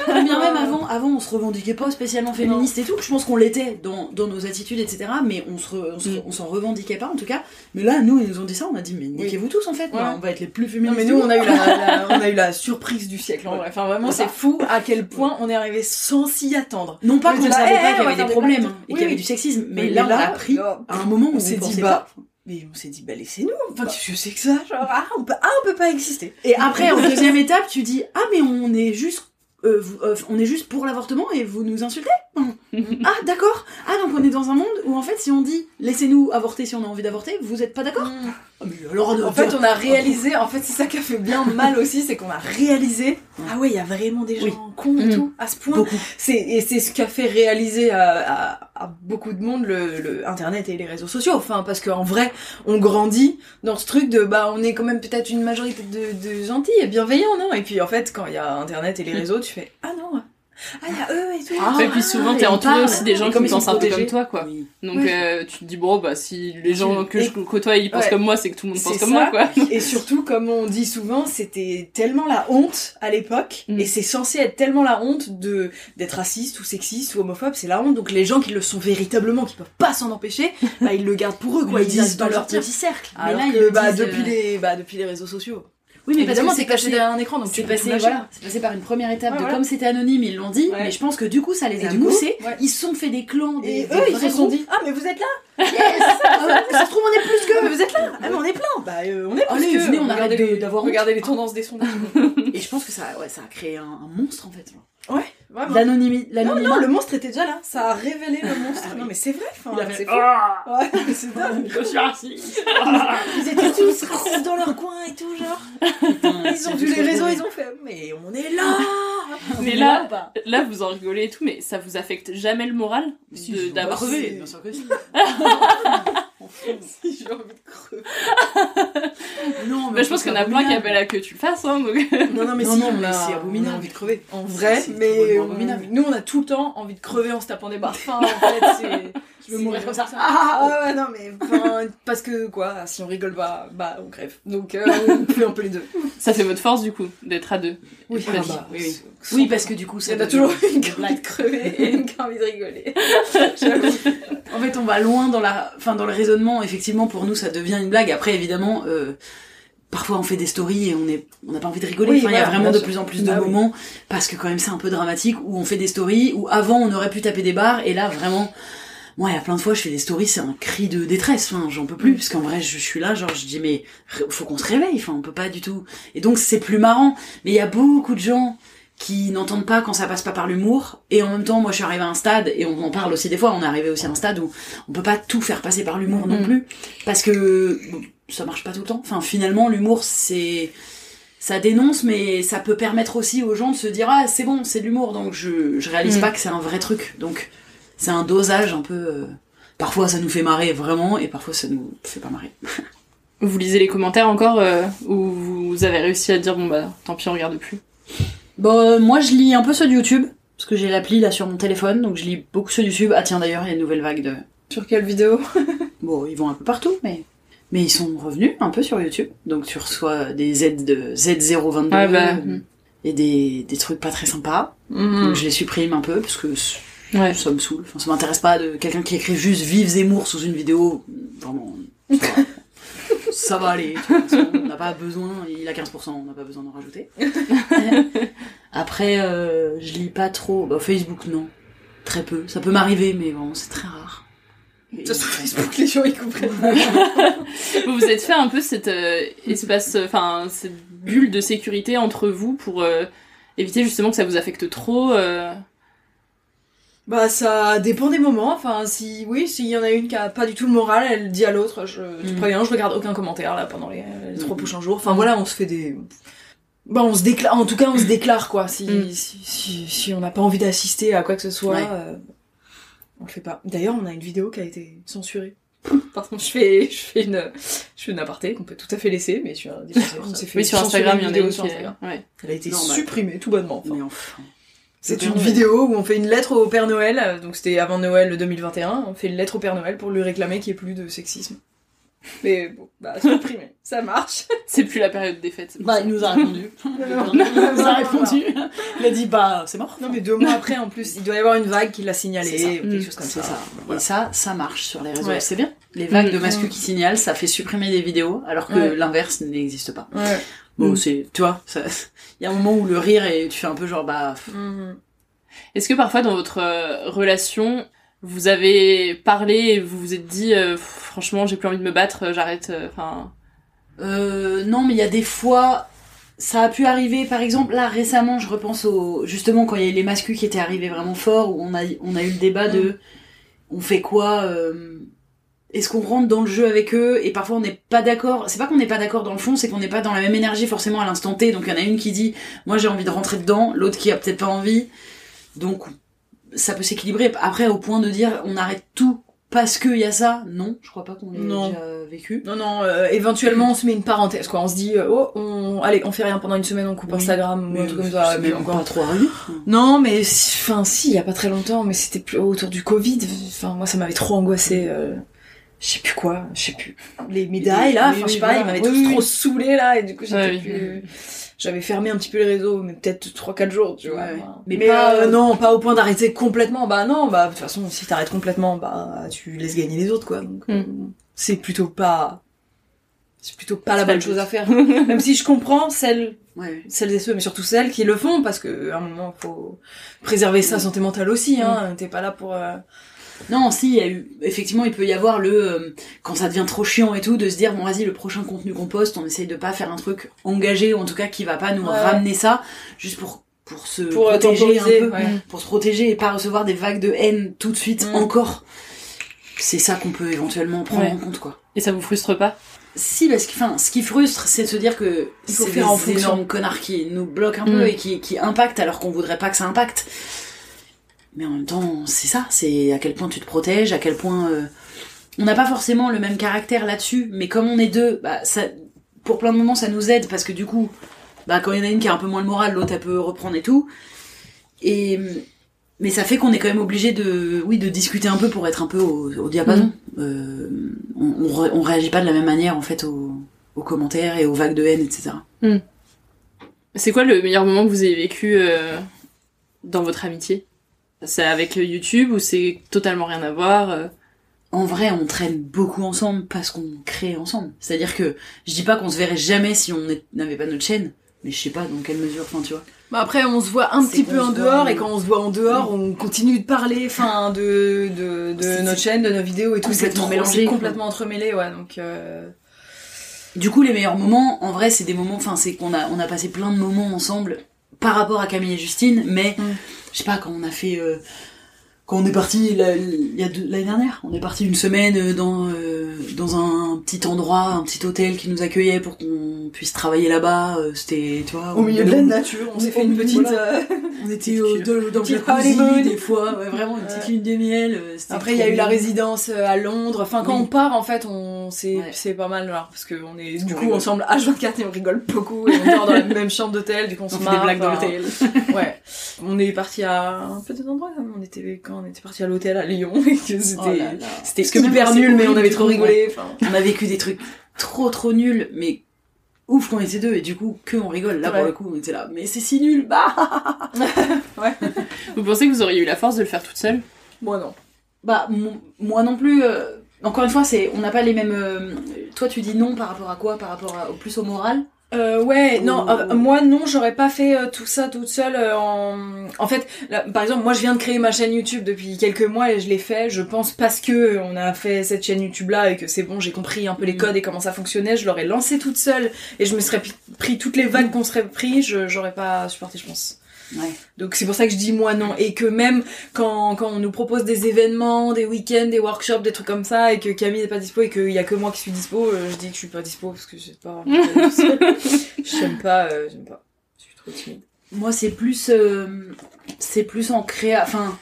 Quand bien même avant, avant on se revendiquait pas spécialement féministe et tout. Je pense qu'on l'était dans, dans nos attitudes, etc. Mais on se re- on se- Mm. on s'en revendiquait pas en tout cas. Mais là, nous, ils nous ont dit ça, on a dit mais niquez-vous tous en fait. Ouais. On va être les plus Non féministes. mais du nous on a eu la, la- on a eu la surprise du siècle en vrai. Enfin vraiment c'est fou à quel point on est arrivé sans s'y attendre. non pas On qu'on là, savait eh, pas qu'il y avait des problèmes et qu'il y avait du sexisme. Mais, Mais là, on là, a pris là, à un moment où on s'est dit, bah. Mais on s'est dit bah laissez-nous. Enfin qu'est-ce que c'est que ça Genre ah on peut ah on peut pas exister. Et après, en deuxième étape, tu dis ah mais on est juste euh, vous- euh, on est juste pour l'avortement et vous nous insultez Ah d'accord. Ah donc on est dans un monde où en fait si on dit laissez-nous avorter si on a envie d'avorter, vous êtes pas d'accord mais alors En fait, on a réalisé, en fait, c'est ça qui a fait bien mal aussi, c'est qu'on a réalisé, ah ouais, il y a vraiment des gens Oui. cons et Mm. tout, à ce point. C'est, et c'est ce qu'a fait réaliser à, à, à beaucoup de monde le, le Internet et les réseaux sociaux. Enfin, parce qu'en vrai, on grandit dans ce truc de, bah, on est quand même peut-être une majorité de, de gentils et bienveillants, non? Et puis, en fait, quand il y a Internet et les réseaux, tu fais, ah non, ah, il y a eux et tout. Ah, et puis souvent, et t'es entouré aussi des gens qui comme ils sont pensent un peu comme toi, quoi. Oui. Donc euh, tu te dis bon bah si les gens que je côtoie ils pensent Ouais. comme moi c'est que tout le monde pense comme ça. moi quoi. Et surtout, comme on dit souvent, c'était tellement la honte à l'époque, Mm. et c'est censé être tellement la honte de d'être raciste ou sexiste ou homophobe, c'est la honte. Donc les gens qui le sont véritablement, qui peuvent pas s'en empêcher, bah ils le gardent pour eux, quoi. Ils, disent dans leur petit cercle. Alors mais là, que, ils le bah, disent, depuis euh, les bah depuis les réseaux sociaux. Oui, mais Évidemment, c'est caché derrière un écran, donc c'est passé, voilà, c'est passé par une première étape Ouais, de voilà. comme c'était anonyme, ils l'ont dit, Ouais. mais je pense que du coup ça les Et a moussés, ouais. ils se sont fait des clans, des, Et des eux, ils se sont dit, ah mais vous êtes là Yes Ah Ça se trouve on est plus que Mais vous êtes là Ah mais on est plein Bah euh, on est plus Allez, que venez, on arrête d'avoir. Regardez les tendances des sondages. Et je pense que ça, ouais, ça a créé un monstre en fait. Ouais. Vraiment. l'anonymi- Non, non, le monstre était déjà là. Ça a révélé le monstre. Non, mais c'est vrai. Enfin, Il. Ah Ouais, mais c'est dingue. Je suis raciste. Ils étaient tous racistes dans leur coin et tout, genre. Ils ont vu les réseaux, ils ont fait. Mais on est là. Mais là, ou pas là, vous en rigolez et tout, mais ça vous affecte jamais le moral de- d'avoir crevé, bien sûr que si. Si j'ai envie de crever. Non, Bah, je pense qu'il y en a plein qui appellent à que tu le fasses, hein, donc... Non, non, mais Non, si, non, mais c'est abominable. on a envie de crever. En vrai, mais on- abominable. nous, on a tout le temps envie de crever en se tapant des barres fins, en fait. c'est- Je veux c'est- mourir comme ça. Ah, ouais, ouais, non, mais enfin, parce que quoi, si on rigole pas, bah on crève. Donc euh, on fait un peu les deux. Ça fait votre force, du coup, d'être à deux. Oui, Ah oui, bah, oui, oui. parce que du coup, Il ça y en a toujours une des qui a envie de crever et une qui a envie de rigoler. En fait, on va loin dans la, enfin, dans le raisonnement. Effectivement, pour nous, ça devient une blague. Après, évidemment, euh, parfois on fait des stories et on est, on n'a pas envie de rigoler. Oui, enfin, il y a vraiment de plus en plus de Ah oui. moments parce que quand même c'est un peu dramatique où on fait des stories où avant on aurait pu taper des barres et là vraiment. Moi, il y a plein de fois, je fais des stories, c'est un cri de détresse. Enfin, j'en peux plus, parce qu'en vrai, je suis là, genre, je dis, mais faut qu'on se réveille. Enfin, on peut pas du tout. Et donc, c'est plus marrant. Mais il y a beaucoup de gens qui n'entendent pas quand ça passe pas par l'humour. Et en même temps, moi, je suis arrivée à un stade, et on en parle aussi des fois, on est arrivé aussi à un stade où on peut pas tout faire passer par l'humour non Mm. plus. Parce que bon, ça marche pas tout le temps. Enfin, finalement, l'humour, c'est, ça dénonce, mais ça peut permettre aussi aux gens de se dire, ah, c'est bon, c'est de l'humour, donc je, je réalise Mm. pas que c'est un vrai truc. Donc, c'est un dosage un peu, euh, parfois ça nous fait marrer vraiment, et parfois ça nous fait pas marrer. Vous lisez les commentaires encore, euh, ou vous avez réussi à dire, bon bah, tant pis, on regarde plus? Bon, euh, moi je lis un peu ceux de YouTube, parce que j'ai l'appli là sur mon téléphone, donc je lis beaucoup ceux de YouTube. Ah tiens d'ailleurs, il y a une nouvelle vague de... Sur quelle vidéo? Bon, ils vont un peu partout, mais... Mais ils sont revenus un peu sur YouTube, donc tu reçois des Z de Z022 Ah bah, euh, et des, des trucs pas très sympas. Donc je les supprime un peu parce que Ouais. ça me saoule. Enfin, ça m'intéresse pas de quelqu'un qui écrit juste Vive Zemmour sous une vidéo. Vraiment, ça va, ça va aller. tu vois, de toute façon, on n'a pas besoin, il a 15%, on n'a pas besoin d'en rajouter. Après, euh, je lis pas trop. Bah, Facebook, non. Très peu. Ça peut m'arriver, mais bon, c'est très rare. Sur Facebook, les gens ils comprennent. vous vous êtes fait un peu cet euh, espace, enfin, cette bulle de sécurité entre vous pour euh, éviter justement que ça vous affecte trop. Bah ça dépend des moments. Enfin si oui, s'il y en a une qui a pas du tout le moral, elle dit à l'autre, je te Mm. préviens, je regarde aucun commentaire là pendant les, les trois prochains jours. Enfin voilà, on se fait des bah on se déclare en tout cas on se déclare quoi si Mm. si, si, si on n'a pas envie d'assister à quoi que ce soit Ouais. euh, on le fait pas. D'ailleurs, on a une vidéo qui a été censurée. Par contre, je fais je fais une je fais une aparté qu'on peut tout à fait laisser mais sur on s'est fait Oui, sur Instagram, il y en a vidéo une sur qui est- Instagram. ouais. Elle a été Normal. supprimée tout bonnement. enfin. Mais enfin. C'est une Noël. vidéo où on fait une lettre au Père Noël, euh, donc c'était avant Noël 2021, on fait une lettre au Père Noël pour lui réclamer qu'il n'y ait plus de sexisme. Mais bon, bah supprimé, ça marche. C'est plus la période des fêtes. Bah, il nous a répondu. non, il nous a répondu. Il a dit, bah, c'est mort. Non mais deux mois après en plus, il doit y avoir une vague qui l'a signalé, C'est ça. ou quelque chose comme C'est ça. ça. Voilà. Et ça, ça marche sur les réseaux. Ouais. C'est bien. Les vagues de Mm. masculins qui signalent, ça fait supprimer des vidéos, alors que Ouais. l'inverse n'existe pas. Ouais. Bon, Mm. c'est, tu vois, il y a un moment où le rire et tu fais un peu genre, bah, Mhm. Est-ce que parfois dans votre euh, relation, vous avez parlé et vous vous êtes dit, euh, franchement, j'ai plus envie de me battre, euh, j'arrête. Enfin, Euh, non, mais il y a des fois, ça a pu arriver. Par exemple, là récemment, je repense au justement quand il y a eu les masculins qui étaient arrivés vraiment fort, où on a on a eu le débat de on fait quoi. euh, est-ce qu'on rentre dans le jeu avec eux et parfois on n'est pas d'accord? C'est pas qu'on n'est pas d'accord dans le fond, c'est qu'on n'est pas dans la même énergie forcément à l'instant T. Donc il y en a une qui dit moi j'ai envie de rentrer dedans, l'autre qui a peut-être pas envie. Donc ça peut s'équilibrer. Après au point de dire on arrête tout parce qu'il y a ça, non, je crois pas qu'on l'ait déjà vécu. Non non, euh, éventuellement on se met une parenthèse quoi, on se dit euh, oh on allez, on fait rien pendant une semaine, on coupe Oui. Instagram ou Mais un truc comme ça. puis même pas trop arrivé. Non, mais enfin si, il y a pas très longtemps, mais c'était plus autour du Covid. Enfin moi ça m'avait trop angoissé. Euh, je sais plus quoi, je sais plus. Les médailles là, enfin je sais pas, voilà. ils m'avaient Oui, trop saoulé là et du coup j'étais plus. J'avais fermé un petit peu les réseaux, mais peut-être 3-4 jours, tu vois. Ouais. Mais Mais, pas, euh, euh, non, pas au point d'arrêter complètement. Bah non, bah de toute façon, si t'arrêtes complètement, bah tu laisses gagner les autres, quoi. Donc Mm. euh, c'est plutôt pas, c'est plutôt pas la bonne chose à faire. Même si je comprends celles, Ouais. celles et ceux, mais surtout celles qui le font, parce que à un moment faut préserver sa santé mentale aussi. Hein. T'es pas là pour. euh, Non, si, il y a eu, effectivement, il peut y avoir le, euh, quand ça devient trop chiant et tout, de se dire, bon, vas-y, le prochain contenu qu'on poste, on essaye de pas faire un truc engagé, ou en tout cas qui va pas nous Ouais. ramener ça, juste pour pour se Pour, protéger un peu, ouais. pour se protéger et pas recevoir des vagues de haine tout de suite Mm. encore. C'est ça qu'on peut éventuellement prendre Ouais. en compte, quoi. Et ça vous frustre pas? Si, parce que, enfin, ce qui frustre, c'est de se dire que c'est des en énormes connards qui nous bloquent un Mm. peu et qui, qui impactent alors qu'on voudrait pas que ça impacte. Mais en même temps, c'est ça, c'est à quel point tu te protèges, à quel point euh, on n'a pas forcément le même caractère là-dessus, mais comme on est deux, bah ça, pour plein de moments, ça nous aide parce que du coup, bah quand il y en a une qui a un peu moins le moral, l'autre elle peut reprendre et tout. Et mais ça fait qu'on est quand même obligé de, oui, de discuter un peu pour être un peu au, au diapason. Euh, on, on, ré- on réagit pas de la même manière en fait aux, aux commentaires et aux vagues de haine, etc. C'est quoi le meilleur moment que vous avez vécu euh, dans votre amitié? C'est avec YouTube ou c'est totalement rien à voir euh En vrai, on traîne beaucoup ensemble parce qu'on crée ensemble. C'est-à-dire que je dis pas qu'on se verrait jamais si on n'avait pas notre chaîne, mais je sais pas dans quelle mesure, enfin tu vois. Bah après, on se voit un petit peu en dehors, et quand on se voit en dehors, on continue de parler, enfin, de, de, notre chaîne, de nos vidéos et tout. C'est Complètement mélangé, complètement entremêlé, ouais, donc, euh... Du coup, les meilleurs moments, en vrai, c'est des moments, enfin, c'est qu'on a, on a passé plein de moments ensemble par rapport à Camille et Justine, mais Mm. je sais pas, quand on a fait, euh, quand on est parti il y a deux- l'année dernière, on est parti une semaine euh, dans, euh, dans un petit endroit, un petit hôtel qui nous accueillait pour qu'on puisse travailler là-bas, euh, c'était, tu vois, au milieu de la nature, on s'est fait une petite... voilà. euh, On était au- dans, dans le Petite jacuzzi des fois, ouais, vraiment une petite lune de miel. euh, Après, il y a eu la résidence à Londres. Enfin, quand Oui. on part, en fait, on c'est Ouais. c'est pas mal là, parce que on est du On coup rigole. ensemble H24 et on rigole beaucoup et on dort dans la même chambre d'hôtel. Du coup, on, se On fait marre, des blagues dans enfin, l'hôtel. Ouais. On est parti à un peu d'endroits. quand même. On était quand on était parti à l'hôtel à Lyon et que c'était Oh c'était hyper nul, mais on avait trop rigolé. Enfin, On a vécu des trucs trop trop nuls, mais ouf qu'on était deux, et du coup, que on rigole. Là, Ouais. pour le coup, on était là, mais c'est si nul, bah Vous pensez que vous auriez eu la force de le faire toute seule? Moi non. Bah, moi non plus. euh, encore une fois, c'est on n'a pas les mêmes. euh, toi, tu dis non par rapport à quoi? Par rapport à- au plus au moral? Euh, ouais, non, euh, moi non, j'aurais pas fait euh, tout ça toute seule. euh, en... en fait, là, par exemple, moi je viens de créer ma chaîne YouTube depuis quelques mois et je l'ai fait, je pense parce que euh, on a fait cette chaîne YouTube là et que c'est bon, j'ai compris un peu les Mm. codes et comment ça fonctionnait, je l'aurais lancé toute seule et je me serais pris toutes les vagues qu'on serait pris, je j'aurais pas supporté, je pense. Ouais. Donc c'est pour ça que je dis moi non et que même quand, quand on nous propose des événements, des week-ends, des workshops, des trucs comme ça et que Camille n'est pas dispo et qu'il y a que moi qui suis dispo, euh, je dis que je suis pas dispo parce que c'est pas j'aime pas euh, j'aime pas. Je suis trop timide. Moi, c'est plus. euh, c'est plus en créa. Enfin.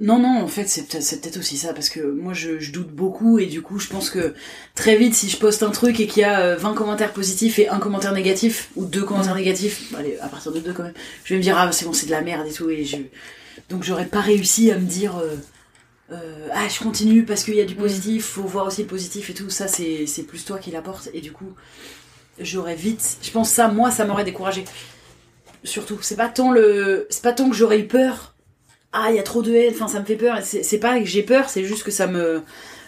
Non, non, en fait, c'est peut-être aussi ça, parce que moi, je, je doute beaucoup, et du coup, je pense que très vite, si je poste un truc et qu'il y a euh, 20 commentaires positifs et un commentaire négatif, ou deux commentaires négatifs, bah, allez, à partir de deux quand même, je vais me dire, ah, c'est bon, c'est de la merde et tout, et je... Donc, j'aurais pas réussi à me dire, euh, euh, ah, je continue parce qu'il y a du positif, faut voir aussi le positif et tout, ça, c'est c'est plus toi qui l'apporte, et du coup, j'aurais vite... Je pense ça, moi, ça m'aurait découragé. Surtout, c'est pas tant le... C'est pas tant que j'aurais eu peur ah il y a trop de haine enfin ça me fait peur c'est pas que j'ai peur c'est juste que ça me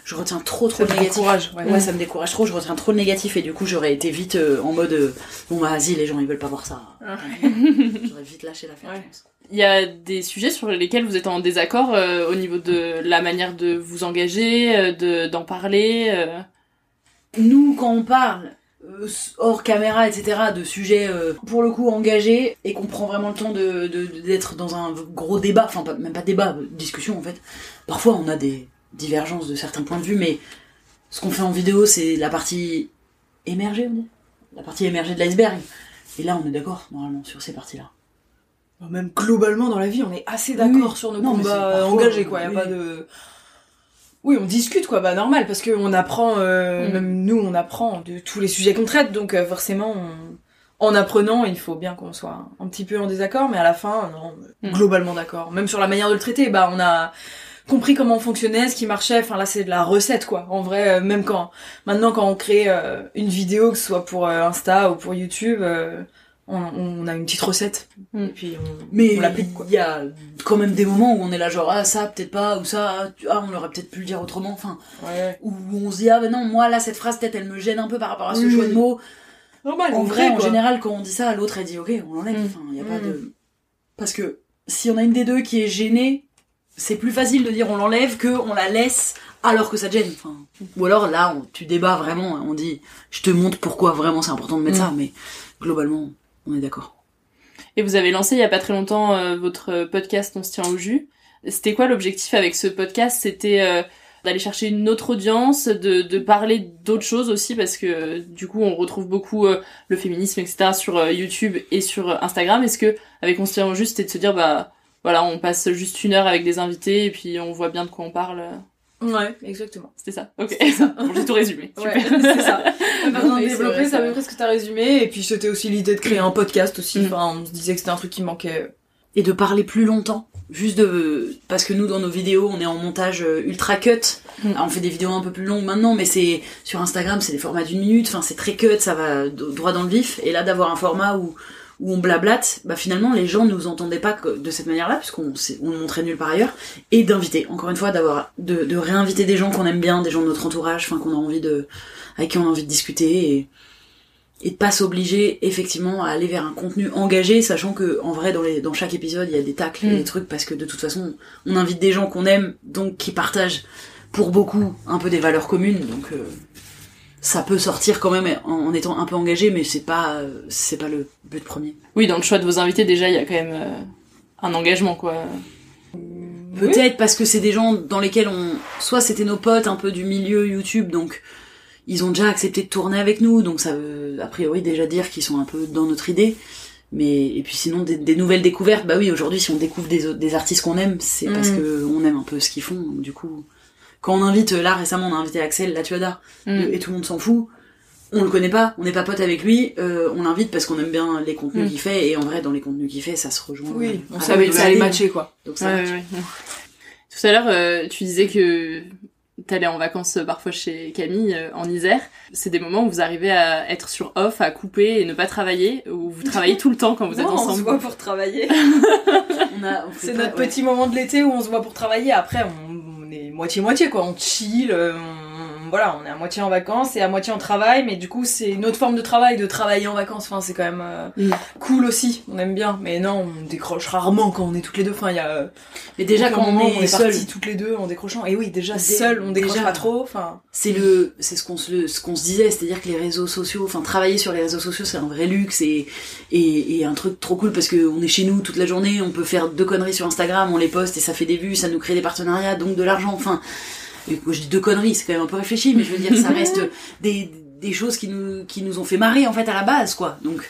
je retiens trop trop Ça le te négatif décourage, ouais. ouais. ça me décourage trop je retiens trop le négatif et du coup j'aurais été vite euh, en mode euh, bon bah vas-y les gens ils veulent pas voir ça j'aurais vite lâché l'affaire je pense. Il y a des sujets sur lesquels vous êtes en désaccord euh, au niveau de la manière de vous engager, de d'en parler. nous quand on parle hors caméra etc de sujets euh, pour le coup engagés et qu'on prend vraiment le temps de de- d'être dans un gros débat enfin pas, même pas débat euh, discussion en fait. Parfois on a des divergences de certains points de vue mais ce qu'on fait en vidéo c'est la partie émergée on dit. La partie émergée de l'iceberg. Et là on est d'accord normalement sur ces parties là Même globalement dans la vie, on est assez d'accord Oui. sur nos Non, combats engagés quoi, y a oui. pas de oui, on discute quoi, bah normal, parce qu'on apprend, euh, Mm. même nous on apprend de tous les sujets qu'on traite, donc euh, forcément, on- en apprenant, il faut bien qu'on soit un petit peu en désaccord, mais à la fin, non, Mm. globalement d'accord. Même sur la manière de le traiter, bah on a compris comment fonctionnait, ce qui marchait, enfin là c'est de la recette quoi. En vrai, euh, même quand, maintenant quand on crée une vidéo, que ce soit pour Insta ou pour YouTube, euh, on, on a une petite recette, Mm. et puis on, mais on l'applique il y a quand même des moments où on est là genre ah ça peut-être pas ou ça ah, on aurait peut-être pu le dire autrement enfin Ouais. où on se dit ah ben non moi là cette phrase peut-être elle me gêne un peu par rapport à ce choix de mots Normal, en vrai, en général, quand on dit ça, l'autre elle dit ok, on enlève. Mm. Enfin, y a pas Mm. de. Parce que si on a une des deux qui est gênée, c'est plus facile de dire on l'enlève que on la laisse alors que ça te gêne. Enfin, ou alors là, on- tu débats vraiment, on dit je te montre pourquoi vraiment c'est important de mettre ça, mais globalement, on est d'accord. Et vous avez lancé il y a pas très longtemps euh, votre podcast On se tient au jus. C'était quoi l'objectif avec ce podcast? C'était euh, d'aller chercher une autre audience, de, de parler d'autres choses aussi, parce que du coup on retrouve beaucoup euh, le féminisme, etc. sur YouTube et sur Instagram. Est-ce que avec On se tient au jus, c'était de se dire bah voilà, on passe juste une heure avec des invités et puis on voit bien de quoi on parle Ouais, exactement. C'était ça. Ok. bon, j'ai tout résumé. Ouais, Super. c'est ça. Pas besoin de développer, peu près ce que t'as résumé. Et puis c'était aussi l'idée de créer un podcast aussi. Mm. Enfin, on se disait que c'était un truc qui manquait. et de parler plus longtemps. Juste de parce que nous dans nos vidéos on est en montage euh, ultra cut. Alors, on fait des vidéos un peu plus longues maintenant, mais c'est sur Instagram c'est des formats d'une minute. Enfin c'est très cut, ça va droit dans le vif. Et là d'avoir un format où où on blablate, bah finalement les gens nous entendaient pas que- de cette manière-là puisqu'on on montrait nulle part ailleurs. Et d'inviter encore une fois d'avoir de, de réinviter des gens qu'on aime bien, des gens de notre entourage, enfin qu'on a envie de avec qui on a envie de discuter et et de pas s'obliger effectivement à aller vers un contenu engagé, sachant que en vrai dans les dans chaque épisode il y a des tacles et Mm. des trucs parce que de toute façon on invite des gens qu'on aime donc qui partagent pour beaucoup un peu des valeurs communes donc euh, ça peut sortir quand même en, étant un peu engagé mais c'est pas euh, c'est pas le but premier. Oui, dans le choix de vos invités, déjà, il y a quand même euh, un engagement, quoi. Peut-être parce que c'est des gens dans lesquels on soit c'était nos potes un peu du milieu YouTube donc ils ont déjà accepté de tourner avec nous donc ça veut a priori déjà dire qu'ils sont un peu dans notre idée mais et puis sinon des, des nouvelles découvertes bah oui aujourd'hui si on découvre des, des artistes qu'on aime c'est parce Mm. que on aime un peu ce qu'ils font donc du coup quand on invite là récemment on a invité Axel Latuada Mm. de- et tout le monde s'en fout on le connaît pas, on n'est pas pote avec lui, euh, on l'invite parce qu'on aime bien les contenus Mm. qu'il fait et en vrai dans les contenus qu'il fait ça se rejoint. Oui, on Ah, savait que ça allait matcher quoi. Donc ça Ouais, match. ouais, ouais. Tout à l'heure, euh, tu disais que t'allais en vacances euh, parfois chez Camille euh, en Isère. C'est des moments où vous arrivez à être sur off, à couper et ne pas travailler, où vous travaillez tout le temps quand vous êtes Non, on se ensemble? voit pour travailler. On on C'est notre ouais. petit moment de l'été où on se voit pour travailler. Après, on, on est moitié-moitié, quoi. On chill, euh, voilà, on est à moitié en vacances et à moitié en travail. Mais du coup, c'est une autre forme de travail, de travailler en vacances. Enfin, c'est quand même euh, Mm. cool aussi. On aime bien. Mais non, on décroche rarement quand on est toutes les deux. Enfin, il y a... euh, Mais déjà quand on moment est, on est seul, toutes les deux en décrochant. Et oui, déjà Dé- seul, on décroche déjà. pas trop. Enfin, c'est le c'est ce qu'on se ce qu'on se disait c'est-à-dire que les réseaux sociaux enfin travailler sur les réseaux sociaux c'est un vrai luxe et, et et un truc trop cool parce que on est chez nous toute la journée on peut faire deux conneries sur Instagram on les poste et ça fait des vues ça nous crée des partenariats donc de l'argent enfin je dis deux conneries c'est quand même un peu réfléchi mais je veux dire ça reste des des choses qui nous qui nous ont fait marrer en fait à la base quoi donc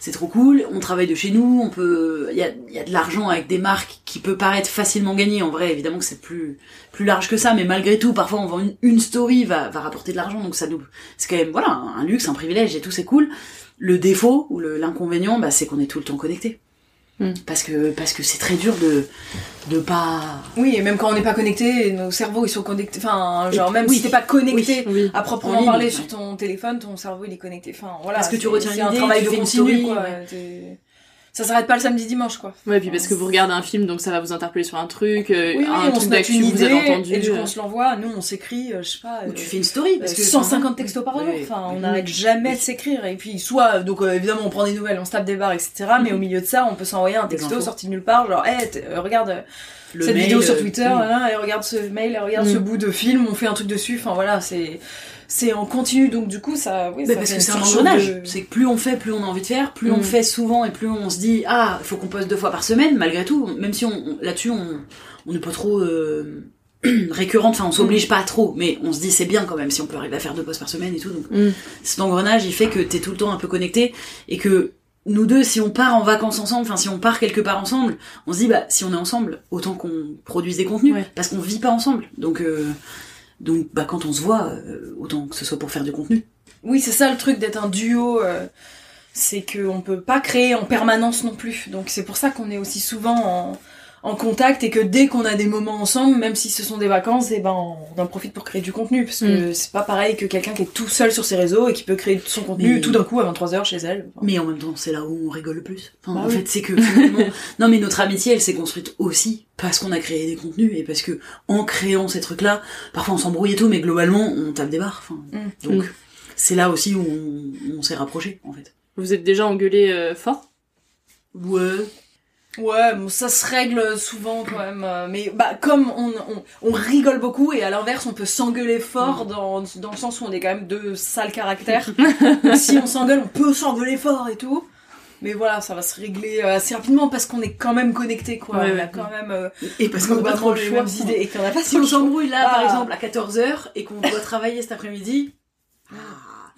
c'est trop cool, on travaille de chez nous, on peut, il y a, il y a de l'argent avec des marques qui peut paraître facilement gagné. En vrai, évidemment que c'est plus, plus large que ça, mais malgré tout, parfois on vend une, une story va, va rapporter de l'argent, donc ça nous, c'est quand même, voilà, un, luxe, un privilège et tout, c'est cool. Le défaut ou l'inconvénient, bah, c'est qu'on est tout le temps connecté. Hmm. Parce que, parce que c'est très dur de, de pas, oui, et même quand on n'est pas connecté, nos cerveaux ils sont connectés. Enfin, genre même oui. si t'es pas connecté Oui. à En proprement ligne, parler ouais. sur ton téléphone, ton cerveau il est connecté. Enfin voilà. Parce que tu retiens une un idée, travail tu de fais une continu story, quoi. ouais. Ça s'arrête pas le samedi dimanche quoi. Ouais, puis parce que vous regardez un film, donc ça va vous interpeller sur un truc, euh, Oui, oui, un on se truc d'actu vous avez idée entendu. et du coup euh. on se l'envoie. Nous on s'écrit, euh, je sais pas. ou tu fais une story, parce que 150 textos par jour. Enfin, on Oui. n'arrête jamais de s'écrire. Et puis, soit, donc euh, évidemment, on prend des nouvelles, on se tape des barres, etc. Mais au milieu de ça, on peut s'envoyer un texto sorti de nulle part, genre, hey, euh, regarde euh, Le cette mail, vidéo sur Twitter, hein, et regarde ce mail, et regarde Mm. ce bout de film, on fait un truc dessus. Enfin voilà, c'est c'est en continu. Donc du coup, ça, oui, ça parce fait que c'est un engrenage. de- C'est que plus on fait, plus on a envie de faire, plus Mm. on fait souvent et plus on se dit ah, il faut qu'on poste deux fois par semaine. Malgré tout, même si on, on- là-dessus on on n'est pas trop euh, récurrente, enfin on s'oblige pas trop, mais on se dit c'est bien quand même si on peut arriver à faire deux posts par semaine et tout. Donc Mm. cet engrenage, il fait que t'es tout le temps un peu connecté et que nous deux, si on part en vacances ensemble, enfin si on part quelque part ensemble, on se dit bah si on est ensemble, autant qu'on produise des contenus Ouais. parce qu'on vit pas ensemble. Donc euh, donc bah quand on se voit, euh, autant que ce soit pour faire du contenu. Oui, c'est ça le truc d'être un duo. euh, c'est qu'on peut pas créer en permanence non plus. Donc c'est pour ça qu'on est aussi souvent en, en contact et que dès qu'on a des moments ensemble, même si ce sont des vacances, et ben on en profite pour créer du contenu. Parce que c'est pas pareil que quelqu'un qui est tout seul sur ses réseaux et qui peut créer son contenu Mais- tout d'un coup à 23h chez elle. Mais en même temps, c'est là où on rigole le plus. Enfin, Bah en oui. fait, c'est que finalement... non, mais notre amitié, elle s'est construite aussi parce qu'on a créé des contenus et parce que en créant ces trucs-là, parfois on s'embrouille et tout, mais globalement, on tape des barres. Enfin, Mm. donc Mm. c'est là aussi où on, on s'est rapprochés, en fait. Vous êtes déjà engueulé euh, fort? Ouais. Ouais, bon, ça se règle souvent quand même. euh, Mais bah comme on, on, on rigole beaucoup et à l'inverse on peut s'engueuler fort dans, dans le sens où on est quand même deux sales caractères. Donc, si on s'engueule, on peut s'engueuler fort et tout. mais voilà, ça va se régler euh, assez rapidement parce qu'on est quand même connectés, quoi. Ouais, on a quand même. euh, Et parce qu'on n'a pas trop le les choix. mêmes idées et qu'on a pas Si on s'embrouille là, Ah. par exemple, à 14h, et qu'on doit travailler cet après-midi,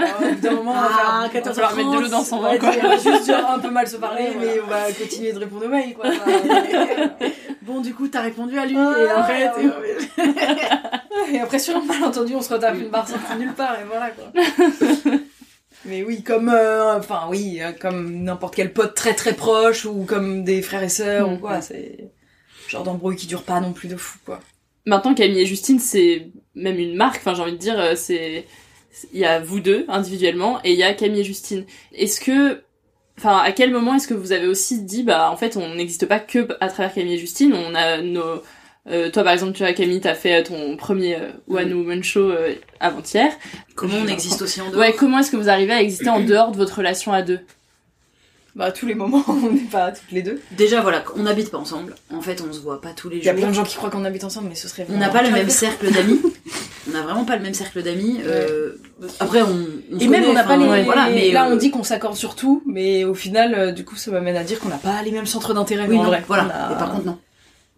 Ah, au bout d'un moment, on va Ah, faire 14h30, on va mettre de l'eau dans son on va vin, quoi. dire, juste genre, un peu mal se parler, Ouais, mais on va continuer de répondre aux mails, quoi. Bon, du coup, t'as répondu à lui, Ah, et après, ouais. Et après, sur un malentendu, on se retape une barre sortie nulle part, et voilà, quoi. Mais oui, comme, euh, enfin oui, euh, comme n'importe quel pote très très proche, ou comme des frères et sœurs, ou quoi, c'est genre d'embrouille qui dure pas non plus de fou, quoi. Maintenant, Camille et Justine, c'est même une marque. Enfin, j'ai envie de dire, euh, c'est il y a vous deux individuellement et il y a Camille et Justine. Est-ce que, enfin, à quel moment est-ce que vous avez aussi dit, bah, en fait, on n'existe pas que à travers Camille et Justine. On a nos, euh, toi par exemple, tu vois, Camille, t'as fait euh, ton premier euh, One Woman Show euh, avant-hier. Comment on existe aussi en dehors? Ouais, comment est-ce que vous arrivez à exister en dehors de votre relation à deux? Bah, à tous les moments, on n'est pas toutes les deux. Déjà, voilà, on n'habite pas ensemble. En fait, on se voit pas tous les Il y a jours. plein de gens qui croient qu'on habite ensemble, mais ce serait On n'a pas le même cercle d'amis. On n'a vraiment pas le même cercle d'amis. Euh, après, on, Et même connaît, on n'a pas les. Voilà, mais là, euh, on dit qu'on s'accorde sur tout, mais au final, euh, du coup, ça m'amène à dire qu'on n'a pas les mêmes centres d'intérêt. Oui, non, vrai. voilà. A- Et par contre, non.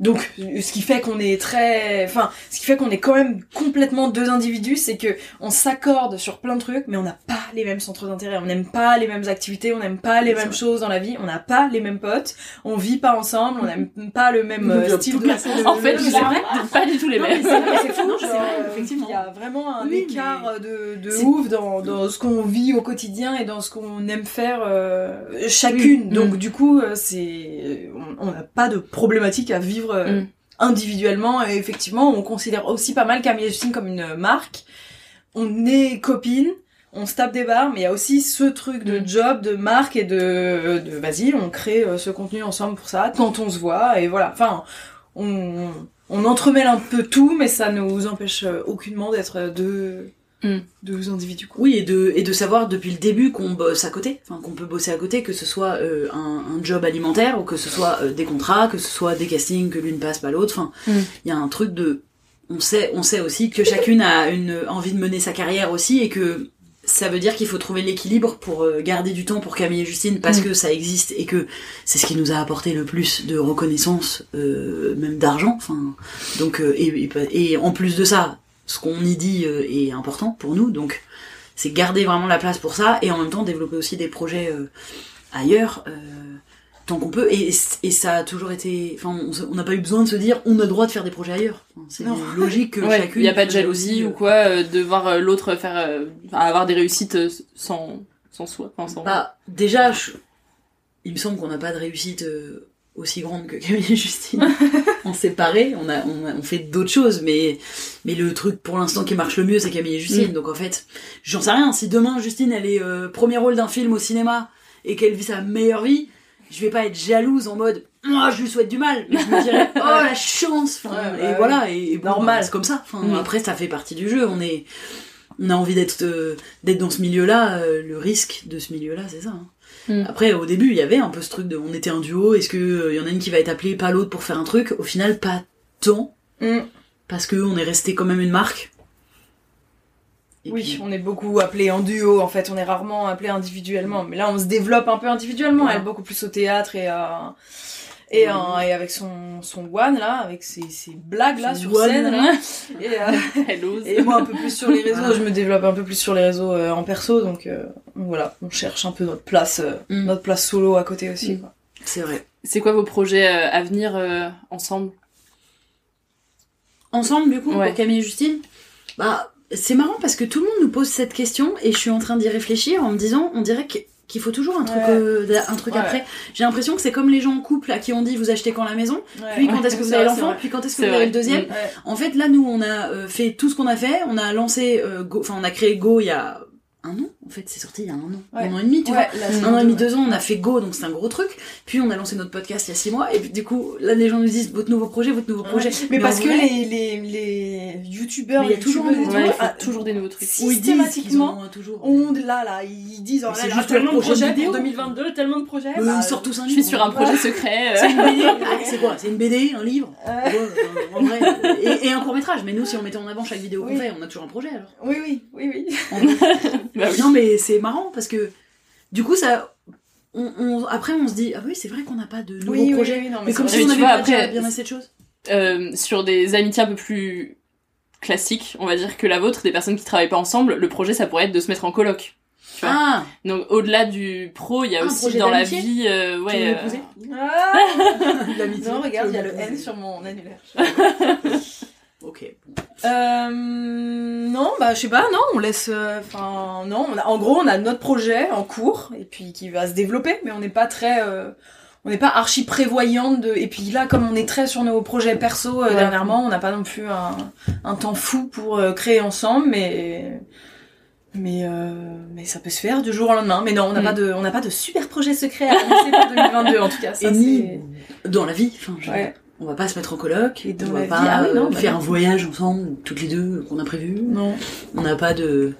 Donc, ce qui fait qu'on est très, enfin, ce qui fait qu'on est quand même complètement deux individus, c'est que on s'accorde sur plein de trucs, mais on n'a pas les mêmes centres d'intérêt, on n'aime pas les mêmes activités, on n'aime pas les mêmes choses dans la vie, on n'a pas les mêmes potes, on vit pas ensemble, on n'aime pas le même euh, style de. le- En fait, c'est vrai, pas du tout les mêmes. c'est fou, Non, c'est genre, vrai, euh, effectivement. Il y a vraiment un Oui, écart de, de ouf dans, dans ce qu'on vit au quotidien et dans ce qu'on aime faire euh, chacune. Oui. Donc Mm. du coup, euh, c'est on- on n'a pas de problématique à vivre euh, Mm. individuellement. Et effectivement, on considère aussi pas mal Camille et Justine comme une marque. On est copines. On se tape des barres, mais il y a aussi ce truc de Mm. job, de marque et de, de vas-y, on crée euh, ce contenu ensemble pour ça, quand on se voit, et voilà. Enfin, on, on entremêle un peu tout, mais ça nous empêche euh, aucunement d'être deux, Mm. deux individus. Quoi. Oui, et de, et de savoir depuis le début qu'on bosse à côté, enfin qu'on peut bosser à côté, que ce soit euh, un, un job alimentaire ou que ce soit euh, des contrats, que ce soit des castings, que l'une passe pas l'autre. Enfin, il Mm. y a un truc de, on sait, on sait aussi que chacune a une envie de mener sa carrière aussi et que ça veut dire qu'il faut trouver l'équilibre pour euh, garder du temps pour Camille et Justine parce Mm. que ça existe et que c'est ce qui nous a apporté le plus de reconnaissance, euh, même d'argent. Enfin, donc euh, et, et, et en plus de ça, ce qu'on y dit euh, est important pour nous. Donc c'est garder vraiment la place pour ça et en même temps développer aussi des projets euh, ailleurs. euh, tant qu'on peut et, et ça a toujours été enfin on n'a pas eu besoin de se dire on a le droit de faire des projets ailleurs c'est logique que Ouais, chacune il y a pas de jalousie ou quoi euh, de voir l'autre faire euh, avoir des réussites sans sans soi enfin, sans Bah, déjà, je- il me semble qu'on n'a pas de réussite euh, aussi grande que Camille et Justine. en séparé, on, a, on, a- on fait d'autres choses, mais, mais le truc pour l'instant qui marche le mieux, c'est Camille et Justine. Mm. Donc en fait, j'en sais rien. Si demain, Justine, elle est euh, premier rôle d'un film au cinéma et qu'elle vit sa meilleure vie, je vais pas être jalouse en mode moi je lui souhaite du mal mais je me dirais oh la chance Enfin, Ouais, et bah voilà et, bon, Normal. bah, c'est comme ça enfin, Mm. après ça fait partie du jeu on est on a envie d'être euh, d'être dans ce milieu là le risque de ce milieu là c'est ça hein. Mm. après au début il y avait un peu ce truc de on était un duo est-ce que euh, y en a une qui va être appelée pas l'autre pour faire un truc? Au final pas tant Mm. parce que on est resté quand même une marque Et Oui, puis- on est beaucoup appelé en duo, en fait, on est rarement appelé individuellement. Mais là, on se développe un peu individuellement, Voilà. elle beaucoup plus au théâtre et à... Et, euh, et avec son, son one là, avec ses, ses blagues là Son sur one. scène là. Et, euh, Elle ose. et moi un peu plus sur les réseaux, je me développe un peu plus sur les réseaux euh, en perso, donc euh, voilà, on cherche un peu notre place, euh, Mm. notre place solo à côté aussi. Mm. C'est vrai C'est quoi vos projets euh, à venir euh, ensemble? Ensemble du coup Ouais. pour Camille et Justine? Bah c'est marrant parce que tout le monde nous pose cette question et je suis en train d'y réfléchir en me disant on dirait que- qu'il faut toujours un truc Ouais. euh, un truc Ouais. après j'ai l'impression que c'est comme les gens en couple à qui on dit vous achetez quand la maison Ouais. puis quand est-ce que vous avez l'enfant puis quand est-ce que vous avez le deuxième en fait là nous on a euh, fait tout ce qu'on a fait on a lancé euh, Go- enfin on a créé Go il y a un an en fait c'est sorti il y a un an Ouais. un an et demi tu Ouais, vois là, un an et demi, deux, ans, on a fait Go, donc c'est un gros truc. Puis on a lancé notre podcast il y a six mois, et puis du coup, là, les gens nous disent votre nouveau projet, votre nouveau projet. Mais, parce en que vrai, les, les, les youtubeurs, il y a toujours un youtubeuses et nouveau Ouais, il tout, faut ah, toujours des nouveaux trucs. où ils systématiquement, ont toujours. on là là ils disent oh là là tellement de projets pour 2022 tellement de projets Euh, bah, ils sortent tous un Je livre. suis sur un projet secret. euh. C'est quoi? C'est une BD, un livre? Euh. Et, un court métrage. Mais nous, si on mettait en avant chaque vidéo qu'on fait, on a toujours un projet alors. oui oui oui oui Oui. Mais c'est marrant parce que du coup, ça. on, on- après on se dit ah oui c'est vrai qu'on n'a pas de nouveaux Oui, oui, projets oui, non, mais mais comme vrai. si on avait vois, pas déjà après, bien assez de choses Euh, sur des amitiés un peu plus classiques, on va dire que la vôtre, des personnes qui travaillent pas ensemble, le projet ça pourrait être de se mettre en coloc. Tu vois ah Donc au-delà du pro, il y a Un aussi dans la vie, euh, ouais. euh, Ah l'amitié non, regarde, il y a le N sur mon annulaire. ok Euh, non, bah je sais pas, non, on laisse, euh, enfin non, on a, en gros on a notre projet en cours et puis qui va se développer, mais on n'est pas très, euh, on n'est pas archi prévoyante de, et puis là comme on est très sur nos projets perso euh, Ouais. dernièrement, on n'a pas non plus un, un temps fou pour euh, créer ensemble, mais mais euh, mais ça peut se faire du jour au lendemain. Mais non, on n'a Mm. pas de, on n'a pas de super projet secret à annoncer pour 2022 en tout cas. Ça, et ni dans la vie enfin je veux Ouais. On va pas se mettre en coloc Et on va vie, pas ah oui, non, euh, bah faire un voyage ensemble toutes les deux qu'on a prévu. Non. on n'a pas de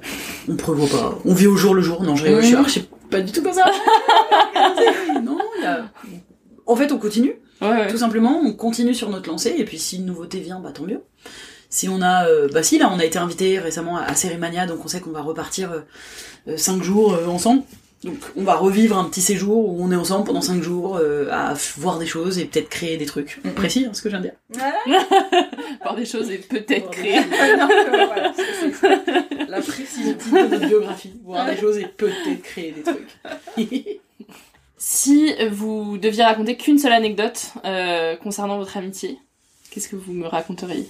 on prévoit pas. On vit au jour le jour. Non je, je suis archi pas du tout comme ça. Non il y a... en fait on continue. Ouais, ouais. tout simplement on continue sur notre lancée et puis si une nouveauté vient bah tant mieux. Si on a euh, bah si là on a été invité récemment à Cérémania donc on sait qu'on va repartir euh, euh, cinq jours euh, ensemble donc on va revivre un petit séjour où on est ensemble pendant cinq jours euh, à voir des choses et peut-être créer des trucs. Précis hein, ce que de dire. Voir des choses et peut-être créer. Non, voilà, c'est- c'est- la précision de notre biographie. Voir des choses et peut-être créer des trucs. Si vous deviez raconter qu'une seule anecdote euh, concernant votre amitié, qu'est-ce que vous me raconteriez?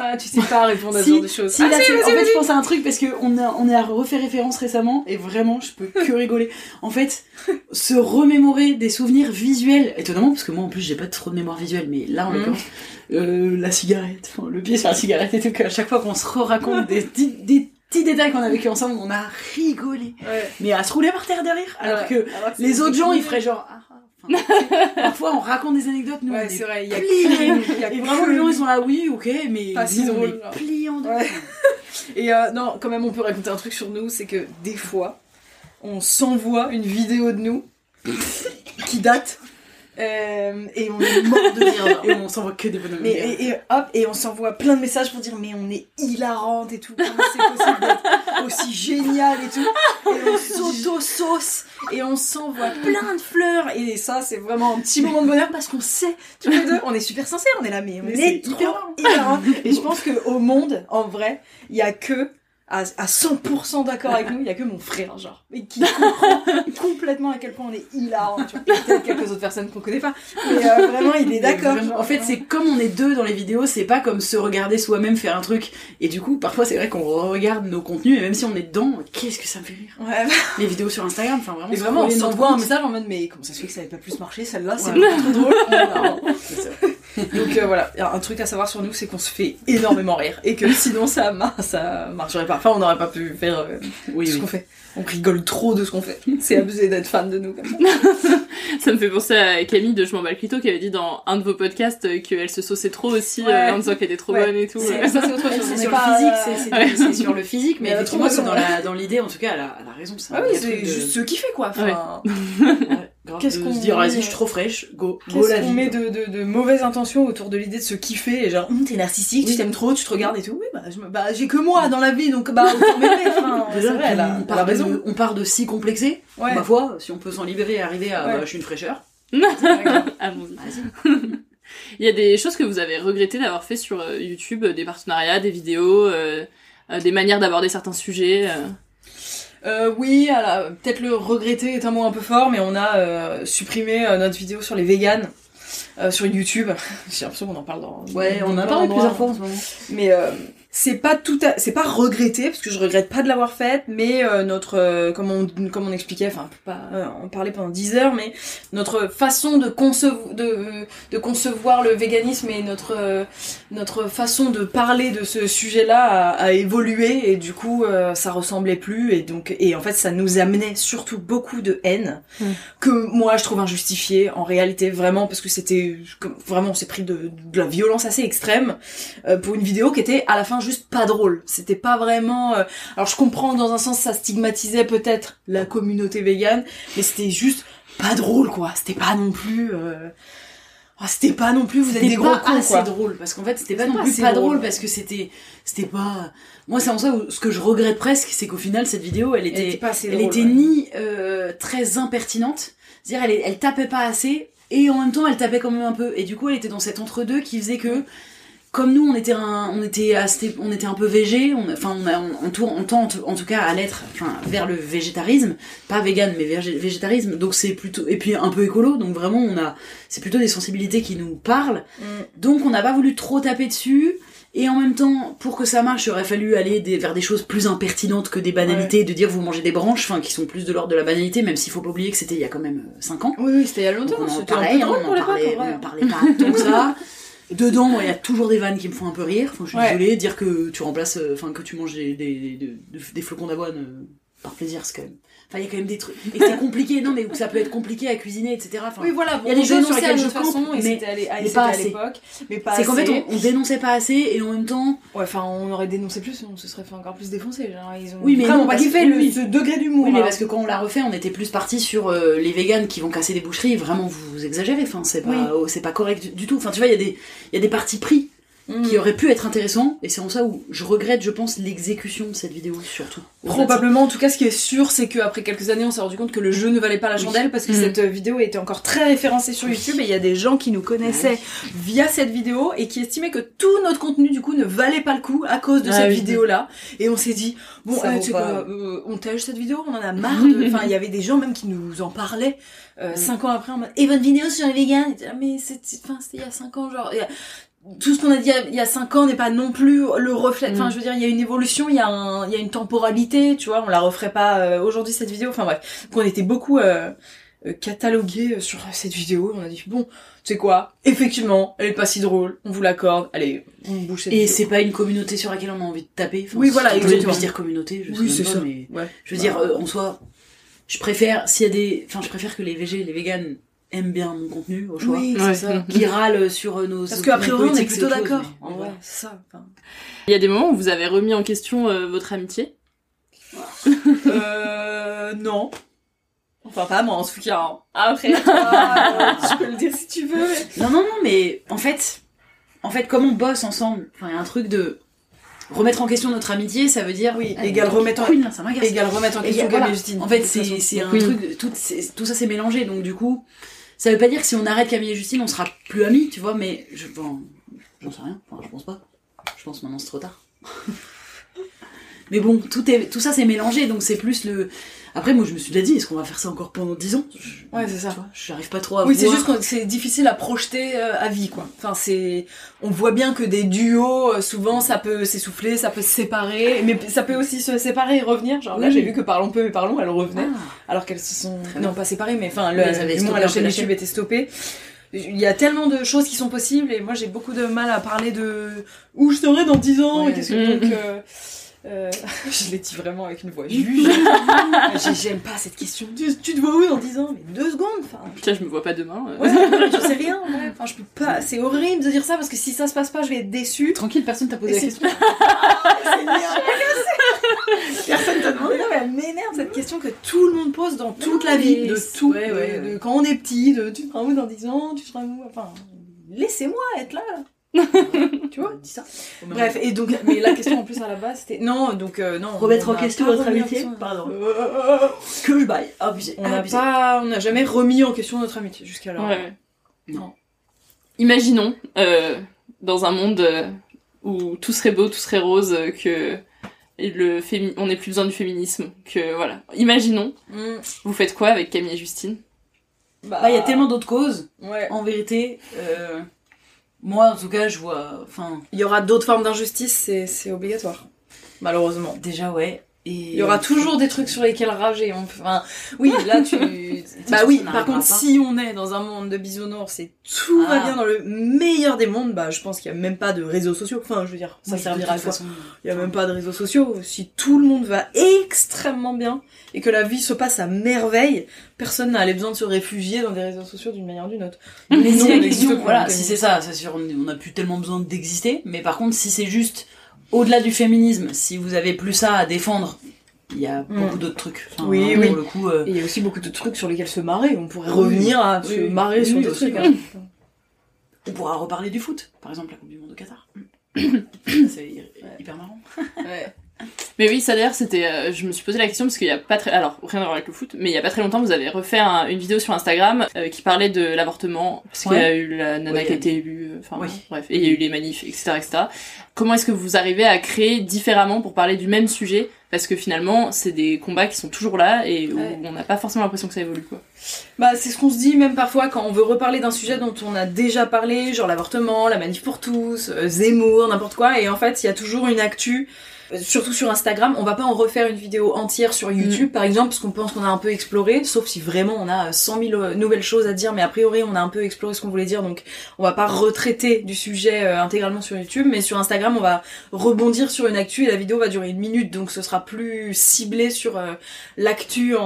Ah, tu sais pas répondre à ce Si, genre de choses. si, Ah, là, si, en fait, je pense à un truc parce que on a, on a refait référence récemment et vraiment, je peux que rigoler. En fait, se remémorer des souvenirs visuels, étonnamment parce que moi en plus j'ai pas trop de mémoire visuelle, mais là en Mhm. l'occurrence, euh, la cigarette, enfin, le pied sur la cigarette et tout, qu'à chaque fois qu'on se raconte des, petits- des petits détails qu'on a vécu ensemble, on a rigolé. Ouais. Mais à se rouler par terre derrière, alors Ouais. que Alors que les autres gens ils feraient genre. ah, parfois on raconte des anecdotes, nous Ouais, c'est est vrai, il y a y Et vraiment les gens ils sont là, oui, ok, mais Pas si drôle, deux. Ouais. Et euh, non, quand même, on peut raconter un truc sur nous, c'est que des fois, on s'envoie une vidéo de nous qui date. Euh, et on est mort de rire. Et on s'envoie que des bonhommes. Mais, et, et hop, et on s'envoie plein de messages pour dire mais on est hilarante et tout, comment c'est possible d'être aussi génial et tout. Et on s'auto-sauce et on s'envoie plein de fleurs et ça c'est vraiment un petit moment de bonheur parce qu'on sait tous les deux, on est super sincères, on est là mais on Mais est hyper hilarante. Et je pense que au monde, en vrai, il y a que à, à 100% d'accord avec nous, il y a que mon frère, genre, et qui comprend complètement à quel point on est hilarant, tu vois. Et peut-être quelques autres personnes qu'on connaît pas, mais euh, vraiment, il est d'accord. En fait, c'est comme on est deux dans les vidéos, c'est pas comme se regarder soi-même faire un truc. Et du coup, parfois, c'est vrai qu'on regarde nos contenus, et même si on est dedans, qu'est-ce que ça me fait rire. Ouais. Les vidéos sur Instagram, enfin vraiment. Et vraiment, on s'envoie un message en mode, mais comment ça se fait que ça n'avait pas plus marché, celle-là, c'est Ouais. trop drôle. Non, c'est ça. Donc euh, voilà, Il y a un truc à savoir sur nous, c'est qu'on se fait énormément rire. Et que sinon, ça, mar- ça marcherait pas. Enfin, on n'aurait pas pu faire euh, Oui, ce oui. qu'on fait. On rigole trop de ce qu'on fait. C'est abusé d'être fan de nous comme ça. Ça me fait penser à Camille de Je m'en bats le clito qui avait dit dans un de vos podcasts euh, qu'elle se sauçait trop aussi Ouais. euh, en disant qu'elle était trop Ouais. bonne et tout. C'est- ouais. ça, c'est autre chose. c'est On sur n'est le pas, physique, euh, c'est- c'est ouais. c'est sur le physique, mais Mais effectivement, trop c'est dans l'idée, en tout cas, elle a, elle a raison. C'est un Ah oui, c'est de- juste ce qui fait quoi. Enfin, Grave, Qu'est-ce qu'on se dire, vas-y, je suis trop fraîche, go, go Qu'est-ce la qu'on vie. met de, de, de mauvaises intentions autour de l'idée de se kiffer et genre Hum, t'es narcissique, Oui. tu t'aimes trop, tu te regardes et tout. Oui bah, je me- bah j'ai que moi dans la vie donc bah Déjà, vrai, elle a, on, part raison. de, on part de si complexé. Ouais. Ma foi, si on peut s'en libérer et arriver à Ouais. bah, je suis une fraîcheur. Allons-y. Vas-y. Il y a des choses que vous avez regretté d'avoir fait sur euh, YouTube, euh, des partenariats, des vidéos, euh, euh, des manières d'aborder certains sujets. euh? Euh, oui, alors, peut-être le regretter est un mot un peu fort, mais on a euh, supprimé euh, notre vidéo sur les véganes euh, sur YouTube. J'ai l'impression qu'on en parle dans. Ouais, on en a parlé plusieurs fois en ce moment. Mais euh, c'est pas tout, à... c'est pas regretté parce que je regrette pas de l'avoir faite, mais euh, notre, euh, comme on, comme on expliquait, enfin, pas euh, en parler pendant 10 heures, mais notre façon de concevoir, de, de concevoir le véganisme et notre, euh, notre façon de parler de ce sujet-là a, a évolué et du coup, euh, ça ressemblait plus et donc, et en fait, ça nous amenait surtout beaucoup de haine Mm. que moi je trouve injustifiée en réalité vraiment parce que c'était vraiment on s'est pris de, de la violence assez extrême euh, pour une vidéo qui était à la fin juste pas drôle. C'était pas vraiment. euh, Alors je comprends que dans un sens ça stigmatisait peut-être la communauté végane, mais c'était juste pas drôle quoi. C'était pas non plus. euh, Ah, c'était pas non plus, vous êtes C'était des gros cons, assez quoi. drôle parce qu'en fait c'était pas non pas plus pas drôle. drôle parce que c'était c'était pas moi c'est en ça où ce que je regrette presque c'est qu'au final cette vidéo elle était était pas assez elle était ouais. ni euh, très impertinente c'est-à-dire elle, elle tapait pas assez et en même temps elle tapait quand même un peu et du coup elle était dans cet entre deux qui faisait que comme nous on était un on était assez- on était un peu végé on enfin on a- on, on tend en tout- cas à l'être enfin vers le végétarisme. Pas vegan mais végé- végétarisme. Donc c'est plutôt et puis un peu écolo. Donc vraiment on a c'est plutôt des sensibilités qui nous parlent. Donc on n'a pas voulu trop taper dessus. Et en même temps pour que ça marche il aurait fallu aller des- vers des choses plus impertinentes que des banalités de dire vous mangez des branches enfin qui sont plus de l'ordre de la banalité même s'il faut pas oublier que c'était il y a quand même 5 ans. Oui, oui, c'était il y a longtemps. donc on en parlait, on en parlait, on en parlait pas tant que ça. Dedans, moi, il y a toujours des vannes qui me font un peu rire. Enfin, je suis Ouais. désolée, dire que tu remplaces, euh, enfin, que tu manges des, des, des, des- des flocons d'avoine euh, par plaisir, c'est quand même. Enfin, il y a quand même des trucs. Et c'est compliqué, non, mais ça peut être compliqué à cuisiner, etc. Enfin, Oui, voilà, il y a des choses sur lesquelles je façon, mais, c'était à l'époque, mais pas C'est qu'en fait, on, on dénonçait pas assez, et en même temps, Ouais, enfin, on aurait dénoncé plus, on se serait fait encore plus défoncer. Genre, ils ont Oui, mais vraiment non, pas kiffé oui. ce degré d'humour. Oui, mais là. parce que quand on l'a refait, on était plus parti sur euh, les véganes qui vont casser des boucheries. Vraiment, vous, vous exagérez. Enfin, c'est pas, Oui. oh, c'est pas correct du, du tout. Enfin, tu vois, il y a des, y a des partis pris Mm. qui auraient pu être intéressants. Et c'est en ça où je regrette, je pense, l'exécution de cette vidéo surtout. Probablement, en tout cas, ce qui est sûr, c'est qu'après quelques années, on s'est rendu compte que le jeu ne valait pas la Oui. chandelle parce que Mhm. cette vidéo était encore très référencée sur YouTube et il y a des gens qui nous connaissaient via cette vidéo et qui estimaient que tout notre contenu, du coup, ne valait pas le coup à cause de Ah cette oui. vidéo-là. Et on s'est dit, bon, euh, tu sais quoi, euh, on tège cette vidéo, on en a marre de... Enfin, il y avait des gens même qui nous en parlaient euh, cinq ans après en mode, et votre vidéo sur les vegans? Ah, Mais c'est- enfin, c'était il y a cinq ans, genre... tout ce qu'on a dit il y a- il y a 5 ans n'est pas non plus le reflet. Enfin, Mm. je veux dire, il y a une évolution, il y a, un, il y a une temporalité, tu vois. On la referait pas euh, aujourd'hui cette vidéo. Enfin bref, Donc, on était beaucoup euh, euh, catalogués euh, sur cette vidéo. On a dit bon, tu sais quoi? Effectivement, elle est pas si drôle. On vous l'accorde. Allez, on bouge cette Et c'est pas une communauté sur laquelle on a envie de taper. Enfin, Oui, voilà, exactement. se dire communauté, je sais Oui, c'est pas, ça. mais Ouais. je veux dire, euh, en soi, je préfère s'il y a des, enfin, je préfère que les végés, les véganes aiment bien mon contenu au choix, Oui, c'est Ouais. ça. qui râlent sur nos. Parce qu'a priori, on est plutôt d'accord. mais- En vrai, c'est ça. Enfin, Il y a des moments où vous avez remis en question euh, votre amitié? Euh, non. Enfin, pas moi, en tout cas. hein. Après, toi, euh, tu peux le dire si tu veux. Non, non, non, mais en fait, en fait, comme on bosse ensemble, enfin, il y a un truc de remettre en question notre amitié, ça veut dire Oui, Ah, égal remettre en- là, ça m'agace. égal remettre en Et question Justine, En fait, c'est un truc, tout, tout ça c'est mélangé, donc du coup, ça veut pas dire que si on arrête Camille et Justine, on sera plus amis, tu vois, mais je, enfin, j'en sais rien, enfin, je pense pas. Je pense maintenant c'est trop tard. mais bon, tout est, tout ça c'est mélangé, donc c'est plus le. Après, moi, je me suis déjà dit, est-ce qu'on va faire ça encore pendant 10 ans? Je- Ouais, c'est ça. J'arrive pas trop à Oui, c'est juste que c'est difficile à projeter euh, à vie, quoi. Enfin, c'est, on voit bien que des duos, euh, souvent, ça peut s'essouffler, ça peut se séparer, mais ça peut aussi se séparer et revenir. Genre là, j'ai vu que Parlons peu et Parlons, elles revenaient, Ah. alors qu'elles se sont, Très non bien. pas séparées, mais enfin, le, la chaîne YouTube était stoppée. Il y a tellement de choses qui sont possibles et moi j'ai beaucoup de mal à parler de où je serai dans 10 ans Ouais. et qu'est-ce que Mm. donc euh, euh, je l'ai dit vraiment avec une voix juge. J'ai- J'aime pas cette question. Tu, tu te vois où dans 10 ans Mais deux secondes, enfin. Tiens, je me vois pas demain. euh. Ouais, je sais rien, ouais. Enfin, je peux pas. C'est horrible de dire ça parce que si ça se passe pas, je vais être déçue. Tranquille, personne t'a posé Et la c'est- question. Personne t'a demandé. Non, mais elle m'énerve cette question que tout le monde pose dans toute la vie, de tout. Ouais, de- ouais, de ouais. quand on est petit, de tu seras où dans 10 ans, tu seras où. Enfin, laissez-moi être là. tu vois Dis ça. Bref, et donc, mais la question en plus à la base c'était. Non, donc, euh, non. Remettre on en n'a question notre en amitié Pardon. Que je baille. On n'a abusé. pas, on n'a jamais remis en question notre amitié jusqu'alors. Ouais, ouais. Non. Imaginons, euh, dans un monde euh, où tout serait beau, tout serait rose, euh, que le fémi- on n'ait plus besoin du féminisme, que voilà. Imaginons, Mm. vous faites quoi avec Camille et Justine? Bah, Bah, il y a tellement d'autres causes. Ouais. En vérité, euh, moi, en tout cas, je vois. Enfin, Il y aura d'autres formes d'injustice, c'est, c'est obligatoire. Malheureusement. déjà, ouais. Et Il y aura toujours des trucs sur lesquels rager. On Enfin, oui, là tu. bah oui, par contre, si on est dans un monde de bisounours et tout va Ah. bien dans le meilleur des mondes, bah je pense qu'il y a même pas de réseaux sociaux. Enfin, je veux dire, ça Oui, servira à quoi. Il y a même pas de réseaux sociaux. Si tout le monde va extrêmement bien et que la vie se passe à merveille, personne n'a les besoin de se réfugier dans des réseaux sociaux d'une manière ou d'une autre. Mais Non, si on voilà, si euh, c'est ça, c'est sûr, on n'a plus tellement besoin d'exister. Mais par contre, si c'est juste au-delà du féminisme, si vous avez plus ça à défendre, il y a Mm. beaucoup d'autres trucs. Enfin, Oui, pour oui. le coup, euh, Et il y a aussi beaucoup de trucs sur lesquels se marrer. On pourrait revenir à Oui, se oui. marrer sur des trucs. hein. on pourra reparler du foot, par exemple la Coupe du Monde au Qatar. c'est hyper marrant. Ouais. Mais oui, ça d'ailleurs, c'était. euh, je me suis posé la question parce qu'il y a pas très. Alors, rien à voir avec le foot, mais il y a pas très longtemps, vous avez refait un- une vidéo sur Instagram euh, qui parlait de l'avortement, parce qu'il y a Ouais. eu la nana qui a été élue, euh, enfin, Oui. bref, et il y a eu les manifs, etc., etc. Comment est-ce que vous arrivez à créer différemment pour parler du même sujet? Parce que finalement, c'est des combats qui sont toujours là et où Ouais. on n'a pas forcément l'impression que ça évolue, quoi. Bah, c'est ce qu'on se dit même parfois quand on veut reparler d'un sujet dont on a déjà parlé, genre l'avortement, la manif pour tous, euh, Zemmour, n'importe quoi, et en fait, il y a toujours une actu, surtout sur Instagram, on va pas en refaire une vidéo entière sur YouTube, par exemple, parce qu'on pense qu'on a un peu exploré, sauf si vraiment on a euh, 100 000 euh, nouvelles choses à dire, mais a priori, on a un peu exploré ce qu'on voulait dire, donc on va pas retraiter du sujet euh, intégralement sur YouTube, mais sur Instagram, on va rebondir sur une actu, et la vidéo va durer une minute, donc ce sera plus ciblé sur euh, l'actu en,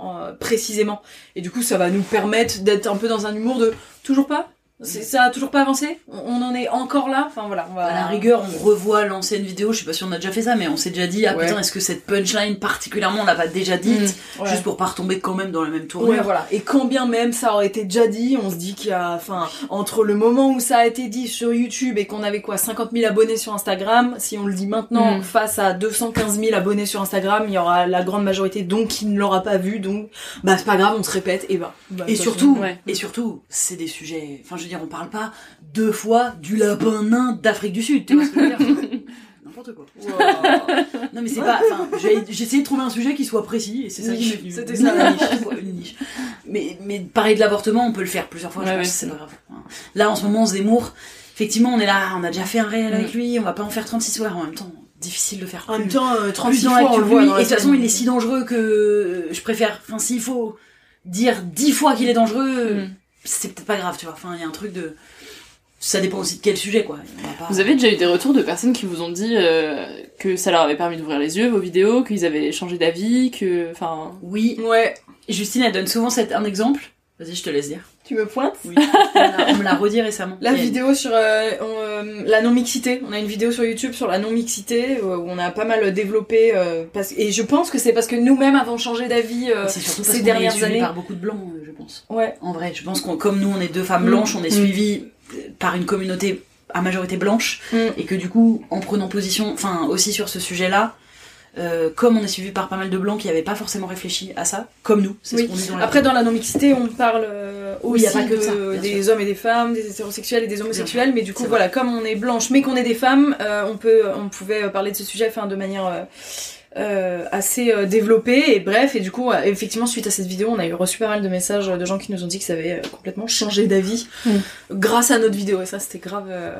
en- précisément. Et du coup, ça va nous permettre d'être un peu dans un humour de toujours pas. Ça a toujours pas avancé? On, en est encore là? Enfin voilà. On va... À la rigueur, on revoit l'ancienne vidéo, je sais pas si on a déjà fait ça, mais on s'est déjà dit, ah Ouais. putain, est-ce que cette punchline particulièrement on l'a pas déjà dite, Mmh, ouais. juste pour pas retomber quand même dans la même tournure. Ouais, voilà. Et quand bien même ça aurait été déjà dit, on se dit qu'il y a, enfin, entre le moment où ça a été dit sur YouTube et qu'on avait quoi, 50 000 abonnés sur Instagram, si on le dit maintenant Mm. face à 215 000 abonnés sur Instagram, il y aura la grande majorité donc qui ne l'aura pas vu, donc bah c'est pas grave, on se répète et bah. bah, Et surtout, et surtout, c'est des sujets. Enfin, je veux dire, on parle pas deux fois du lapin nain d'Afrique du Sud. Tu vois ce que je veux dire? N'importe quoi. Non mais c'est pas. J'ai essayé de trouver un sujet qui soit précis et c'est ça qui m'est venu. c'était ça. niche, ouais, une niche. Mais mais parler de l'avortement, on peut le faire plusieurs fois. je Ouais, pense ouais. c'est pas grave. Là, en ce moment, Zemmour. Effectivement, on est là, on a déjà fait un réel Mm. avec lui, on va pas en faire 36 soirs en même temps. Difficile de faire En plus. même temps, euh, plus 36 dans fois, l'actu on le que voit lui. dans Et de toute façon, il est si dangereux que je préfère. Enfin, s'il faut dire 10 fois qu'il est dangereux, Mm. C'est peut-être pas grave, tu vois. Enfin, il y a un truc de. Ça dépend aussi de quel sujet, quoi. Pas- Vous avez déjà eu des retours de personnes qui vous ont dit euh, que ça leur avait permis d'ouvrir les yeux, vos vidéos, qu'ils avaient changé d'avis, que... Enfin... Oui. Ouais. Justine, elle donne souvent cet, un exemple. Vas-y, je te laisse dire. Tu me pointes Oui. on me l'a- redit récemment. La vidéo sur euh, on, euh, la non-mixité. On a une vidéo sur YouTube sur la non-mixité euh, où on a pas mal développé. euh, parce... Et je pense que c'est parce que nous-mêmes avons changé d'avis C'est surtout parce ces est dernières suivi années. par beaucoup de blancs, je pense. Ouais. En vrai, je pense qu'on, comme nous, on est deux femmes Mm. blanches, on est Mm. suivis par une communauté à majorité blanche, Mm. et que du coup, en prenant position, enfin aussi sur ce sujet-là, euh, comme on est suivi par pas mal de blancs qui n'avaient pas forcément réfléchi à ça, comme nous, c'est Oui. ce dit dans la Après, dans la non-mixité, on parle euh, Oui, aussi a pas que de- ça, bien des hommes et des femmes, des hétérosexuels et des homosexuels, mais du coup, voilà, comme on est blanche, mais qu'on est des femmes, euh, on peut, on pouvait parler de ce sujet, enfin, de manière euh, euh, assez développée et bref. Et du coup, effectivement, suite à cette vidéo, on a eu reçu pas mal de messages de gens qui nous ont dit que ça avait complètement changé d'avis Mm. grâce à notre vidéo. Et ça, c'était grave euh,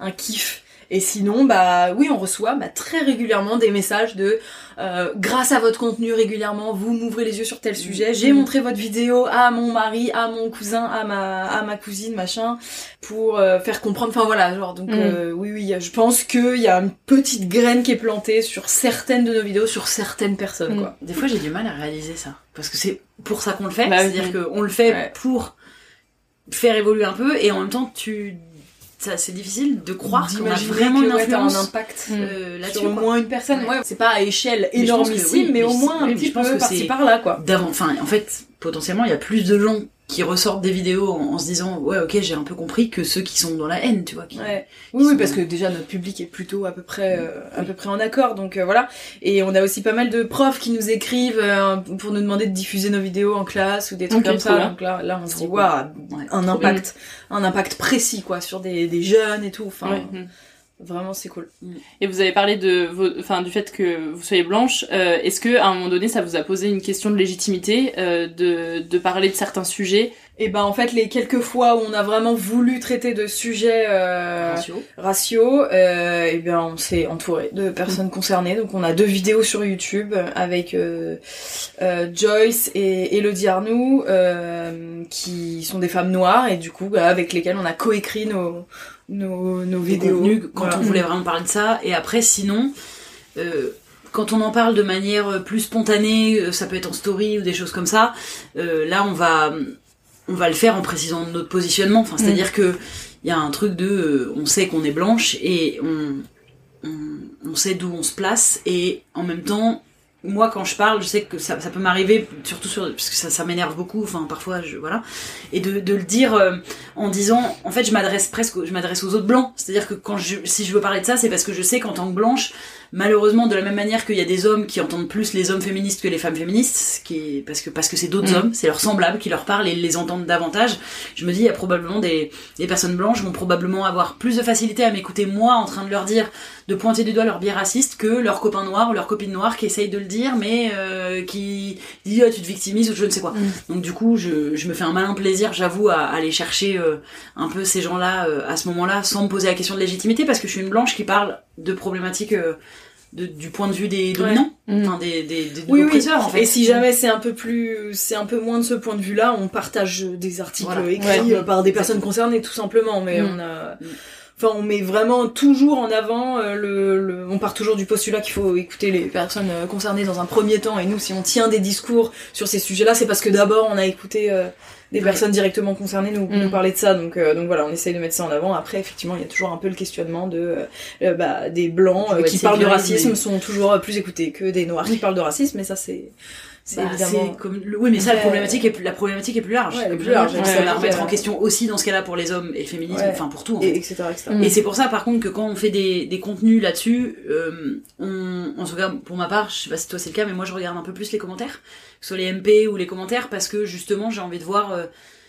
un kiff. Et sinon, bah oui, on reçoit bah, très régulièrement des messages de euh, grâce à votre contenu régulièrement, vous m'ouvrez les yeux sur tel sujet. J'ai Mm. montré votre vidéo à mon mari, à mon cousin, à ma à ma cousine, machin, pour euh, faire comprendre. Enfin voilà, genre donc Mm. euh, oui oui, je pense qu'il y a une petite graine qui est plantée sur certaines de nos vidéos, sur certaines personnes Mm. quoi. Des fois, j'ai du mal à réaliser ça. Parce que c'est pour ça qu'on le fait. Bah oui. C'est-à-dire qu'on le fait Ouais. pour faire évoluer un peu, et en même temps, tu. C'est difficile de croire qu'on a vraiment que, une ouais, t'as un impact euh, là-dessus. sur au moins une personne. Ouais. C'est pas à échelle Mais énormissime, oui, mais mais au moins un oui, petit peu par-ci par-là quoi. d'avant. Enfin, en fait, potentiellement, il y a plus de gens qui ressortent des vidéos en, en se disant ouais, ok, j'ai un peu compris que ceux qui sont dans la haine, tu vois. Qui... Ouais. Oui, oui, parce que déjà notre public est plutôt à peu près, euh, à peu près en accord, donc euh, voilà. Et on a aussi pas mal de profs qui nous écrivent euh, pour nous demander de diffuser nos vidéos en classe ou des trucs comme ça. bien. Donc là, là, on se dit waouh, Ouais, un impact, un impact précis quoi, sur des, des jeunes et tout. Enfin. Mm. Vraiment c'est cool. Et vous avez parlé de vos, enfin du fait que vous soyez blanche. Euh, Est-ce que à un moment donné, ça vous a posé une question de légitimité euh, de de parler de certains sujets? Et ben en fait les quelques fois où on a vraiment voulu traiter de sujets euh, Ratio. ratio, euh, et bien on s'est entouré de personnes concernées. Donc on a deux vidéos sur YouTube avec euh, euh, Joyce et Elodie Arnoux, euh, qui sont des femmes noires et du coup bah, avec lesquelles on a coécrit nos nos, nos vidéos. contenus quand Voilà. on voulait vraiment parler de ça. Et après, sinon, euh, quand on en parle de manière plus spontanée, euh, ça peut être en story ou des choses comme ça. euh, là, on va, on va le faire en précisant notre positionnement. Enfin, c'est-à-dire que il y a un truc de, euh, on sait qu'on est blanche et on, on, on sait d'où on se place et en même temps, moi quand je parle, je sais que ça, peut m'arriver, surtout sur, parce que ça, m'énerve beaucoup, enfin parfois, je, voilà, et de, de le dire euh, en disant, en fait, je m'adresse presque, je m'adresse aux autres blancs, c'est-à-dire que quand je, si je veux parler de ça, c'est parce que je sais qu'en tant que blanche, malheureusement, de la même manière qu'il y a des hommes qui entendent plus les hommes féministes que les femmes féministes, ce qui est, parce que parce que c'est d'autres Mm. hommes, c'est leurs semblables qui leur parlent et les entendent davantage. Je me dis, il y a probablement des, des personnes blanches vont probablement avoir plus de facilité à m'écouter moi en train de leur dire de pointer du doigt leur biais raciste que leurs copains noirs ou leurs copines noires qui essayent de le dire mais euh, qui disent Ah, tu te victimises ou je ne sais quoi. Donc du coup je, je me fais un malin plaisir j'avoue à, à aller chercher euh, un peu ces gens-là euh, à ce moment-là sans me poser la question de légitimité parce que je suis une blanche qui parle de problématiques de- du point de vue des dominants, enfin des, des, des Oui, oui. oppresseurs en fait. Et si jamais c'est un peu plus, c'est un peu moins de ce point de vue-là, on partage des articles Voilà. écrits Ouais. euh, par des personnes concernées, tout simplement. Mais Mm. on a, enfin, on met vraiment toujours en avant euh, le, le- on part toujours du postulat qu'il faut écouter les personnes euh, concernées dans un premier temps. Et nous, si on tient des discours sur ces sujets-là, c'est parce que d'abord on a écouté euh, des personnes directement concernées nous, Mm. nous parler de ça. Donc, euh, donc voilà, on essaye de mettre ça en avant. Après, effectivement, il y a toujours un peu le questionnement de, euh, euh, bah, des blancs qui parlent de racisme mais- sont toujours plus écoutés que des noirs qui parlent de racisme. Mais ça, c'est, c'est Bah, évidemment. comme oui mais ça la problématique est plus, la problématique est plus large. Ouais, est plus large, ça va remettre en question aussi dans ce cas-là pour les hommes et le féminisme Ouais. enfin pour tout en Et, etc.. Et c'est pour ça, par contre, que quand on fait des, des contenus là-dessus, euh, on, en tout cas, pour ma part, je sais pas si toi c'est le cas, mais moi je regarde un peu plus les commentaires, que ce soit les MP ou les commentaires, parce que justement j'ai envie de voir, euh,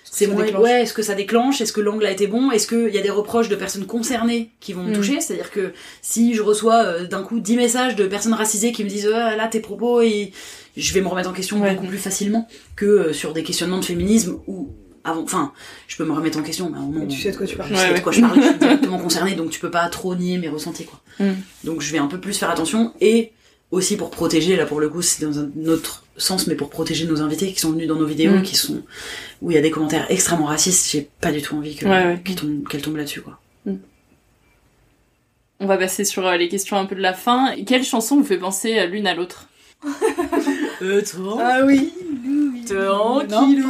c'est moins, déclenche. ouais, est-ce que ça déclenche, est-ce que l'angle a été bon, est-ce qu'il y a des reproches de personnes concernées qui vont me Mm. toucher, c'est-à-dire que si je reçois euh, d'un coup 10 messages de personnes racisées qui me disent, Ah, là tes propos, et je vais me remettre en question beaucoup plus facilement que euh, sur des questionnements de féminisme où avant, enfin, je peux me remettre en question, mais à un moment, tu sais de quoi tu parles. Je sais de quoi je parle, je suis directement concernée, donc tu peux pas trop nier mes ressentis, quoi. Mm. Donc je vais un peu plus faire attention et aussi pour protéger, là pour le coup c'est dans un autre sens, mais pour protéger nos invités qui sont venus dans nos vidéos, Mm. qui sont où il y a des commentaires extrêmement racistes, j'ai pas du tout envie que- Ouais, ouais. qu'ils tombent- qu'elles tombent là-dessus, quoi. On va passer sur euh, les questions un peu de la fin. Quelle chanson vous fait penser euh, l'une à l'autre? Euh, Ah oui, tranquille.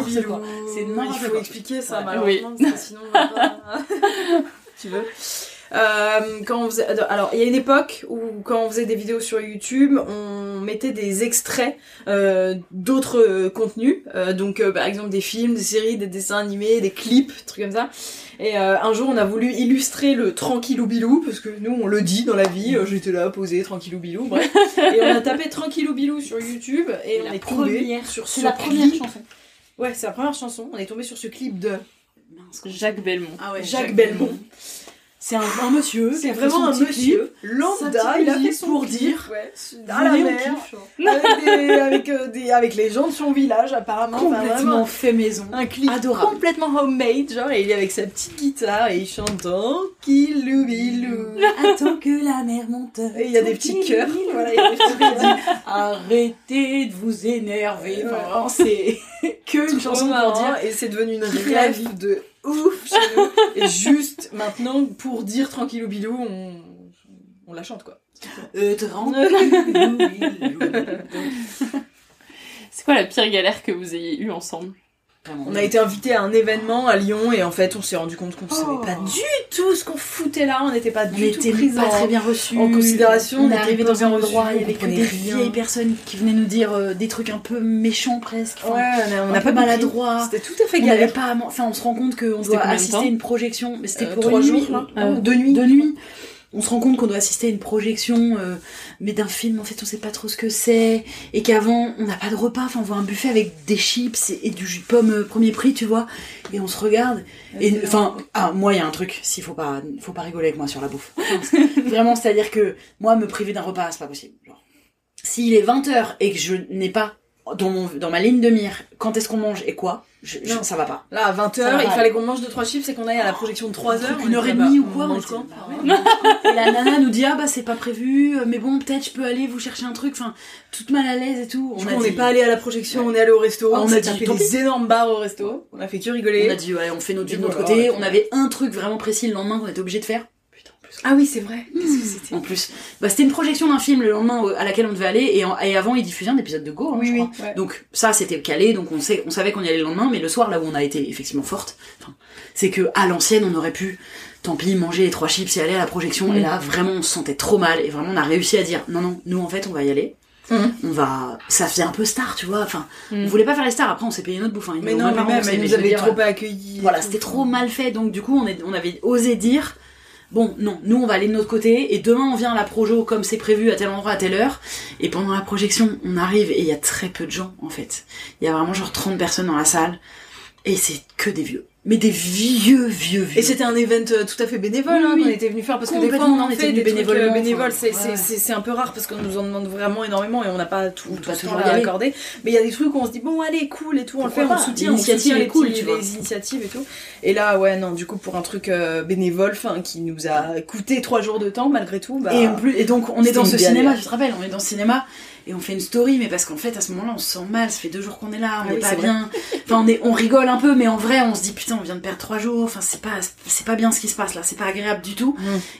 C'est Il faut quoi. expliquer ça, Ouais. malheureusement, parce que sinon on va pas... tu veux? Euh, quand on faisait, alors il y a une époque où quand on faisait des vidéos sur YouTube, on mettait des extraits euh, d'autres euh, contenus, Euh, donc euh, par exemple des films, des séries, des dessins animés, des clips, trucs comme ça. Et euh, un jour on a voulu illustrer le tranquillou bilou parce que nous on le dit dans la vie, euh, j'étais là posé tranquillou bilou, bref. et on a tapé tranquillou bilou sur YouTube et, on est tombé sur c'est ce la première clip. chanson. Ouais, c'est la première chanson. On est tombé sur ce clip de Jacques Belmont. Ah ouais, Jacques, Belmont. C'est un, un monsieur. C'est vraiment un monsieur lambda. Il a fait son pour dire, ouais, à la mer, avec, des, avec, euh, des- avec les gens de son village apparemment. Enfin, Complètement vraiment fait maison. un clip Adorable. complètement homemade, genre et il est avec sa petite guitare et il chante tranquillou bilou. Attends que la mer monte. Et il y a des petits cœurs. Voilà, il y a des petits cœurs. Arrêtez de vous énerver. Enfin, c'est que une chanson pour dire. et c'est devenu une rêve de ouf chez nous. Et juste maintenant, pour dire tranquillou bilou, on, on la chante quoi. Euh, C'est quoi la pire galère que vous ayez eue ensemble? On a été invité à un événement à Lyon et en fait on s'est rendu compte qu'on savait pas du tout ce qu'on foutait là, on n'était pas On du tout pris pas en, très bien reçus. en considération, On est n'était arrivé pas dans un bien endroit, reçus, il y on avait que des rien. vieilles personnes qui venaient nous dire euh, des trucs un peu méchants presque. Enfin, on a- on un n'a peu pas maladroit. C'était tout à fait On n'avait galère. pas, enfin, on se rend compte qu'on doit assister à une projection, mais c'était Euh, pour trois une nuit, jours, là. euh, Euh, deux nuits. Deux nuits. On se rend compte qu'on doit assister à une projection, euh, mais d'un film, en fait, on sait pas trop ce que c'est, et qu'avant, on n'a pas de repas, enfin, on voit un buffet avec des chips et, et du jus de pomme euh, premier prix, tu vois, et on se regarde, et, enfin, ah, moi, il y a un truc, s'il faut pas, faut pas rigoler avec moi sur la bouffe. Vraiment, c'est-à-dire que, moi, me priver d'un repas, c'est pas possible. Genre, s'il est 20h et que je n'ai pas dans, mon, dans ma ligne de mire quand est-ce qu'on mange et quoi, je, je- ça va pas. Là à 20h, Ça va il fallait qu'on mange 2-3 chips et qu'on aille à la projection de 3h. une heure et demie ou quoi on bah ouais. Et la nana nous dit ah bah c'est pas prévu euh, mais bon peut-être je peux aller vous chercher un truc enfin toute mal à l'aise et tout on dit- n'est pas allé à la projection, on est allé au resto. Ah, on, on a a tapé des énormes bars au resto. On a fait que rigoler. on a dit ouais on fait notre vie de notre côté ouais. on avait un truc vraiment précis le lendemain qu'on était obligé de faire Ah oui, c'est vrai. Qu'est-ce que c'était en plus bah c'était une projection d'un film le lendemain à laquelle on devait aller et, en- et avant ils diffusaient un épisode de Go hein, Oui, je oui, crois ouais. donc ça c'était calé donc on sait on savait qu'on y allait le lendemain mais le soir là où on a été effectivement forte c'est que à l'ancienne on aurait pu tant pis manger les trois chips et aller à la projection Mm. et là vraiment on se sentait trop mal et vraiment on a réussi à dire non non nous en fait on va y aller On va, ça faisait un peu star, tu vois. Enfin, on voulait pas faire les stars. Après, on s'est payé notre bouffe. hein. Mais non, mais même, mais nous avait trop pas accueillis. Voilà, c'était trop mal fait. Donc, du coup, on, est, on avait osé dire, bon, non, nous, on va aller de notre côté. Et demain, on vient à la projo comme c'est prévu à tel endroit, à telle heure. Et pendant la projection, on arrive et il y a très peu de gens, en fait. Il y a vraiment genre 30 personnes dans la salle. Et c'est que des vieux. Mais des vieux, vieux, vieux. Et c'était un event euh, tout à fait bénévole Oui, hein, oui. qu'on était venu faire parce que des fois on en on fait des trucs bénévolement, euh, bénévoles, enfin, c'est ouais, un peu rare parce qu'on nous en demande vraiment énormément et on n'a pas tout, tout toujours à accorder. Mais il y a des trucs où on se dit bon allez cool et tout, on le fait, on soutient, on soutient les cool, petits- tu vois. les initiatives et tout. Et là ouais non du coup pour un truc euh, bénévole, qui nous a coûté trois jours de temps malgré tout. Bah, et en plus, et donc on est dans ce cinéma, tu te rappelles, on est dans ce cinéma et on fait une story, mais parce qu'en fait à ce moment-là on se sent mal, ça fait deux jours qu'on est là, on Ah n'est oui, pas bien. Enfin on est, on rigole un peu, mais en vrai on se dit putain on vient de perdre trois jours, enfin c'est pas, c'est pas bien ce qui se passe là, c'est pas agréable du tout.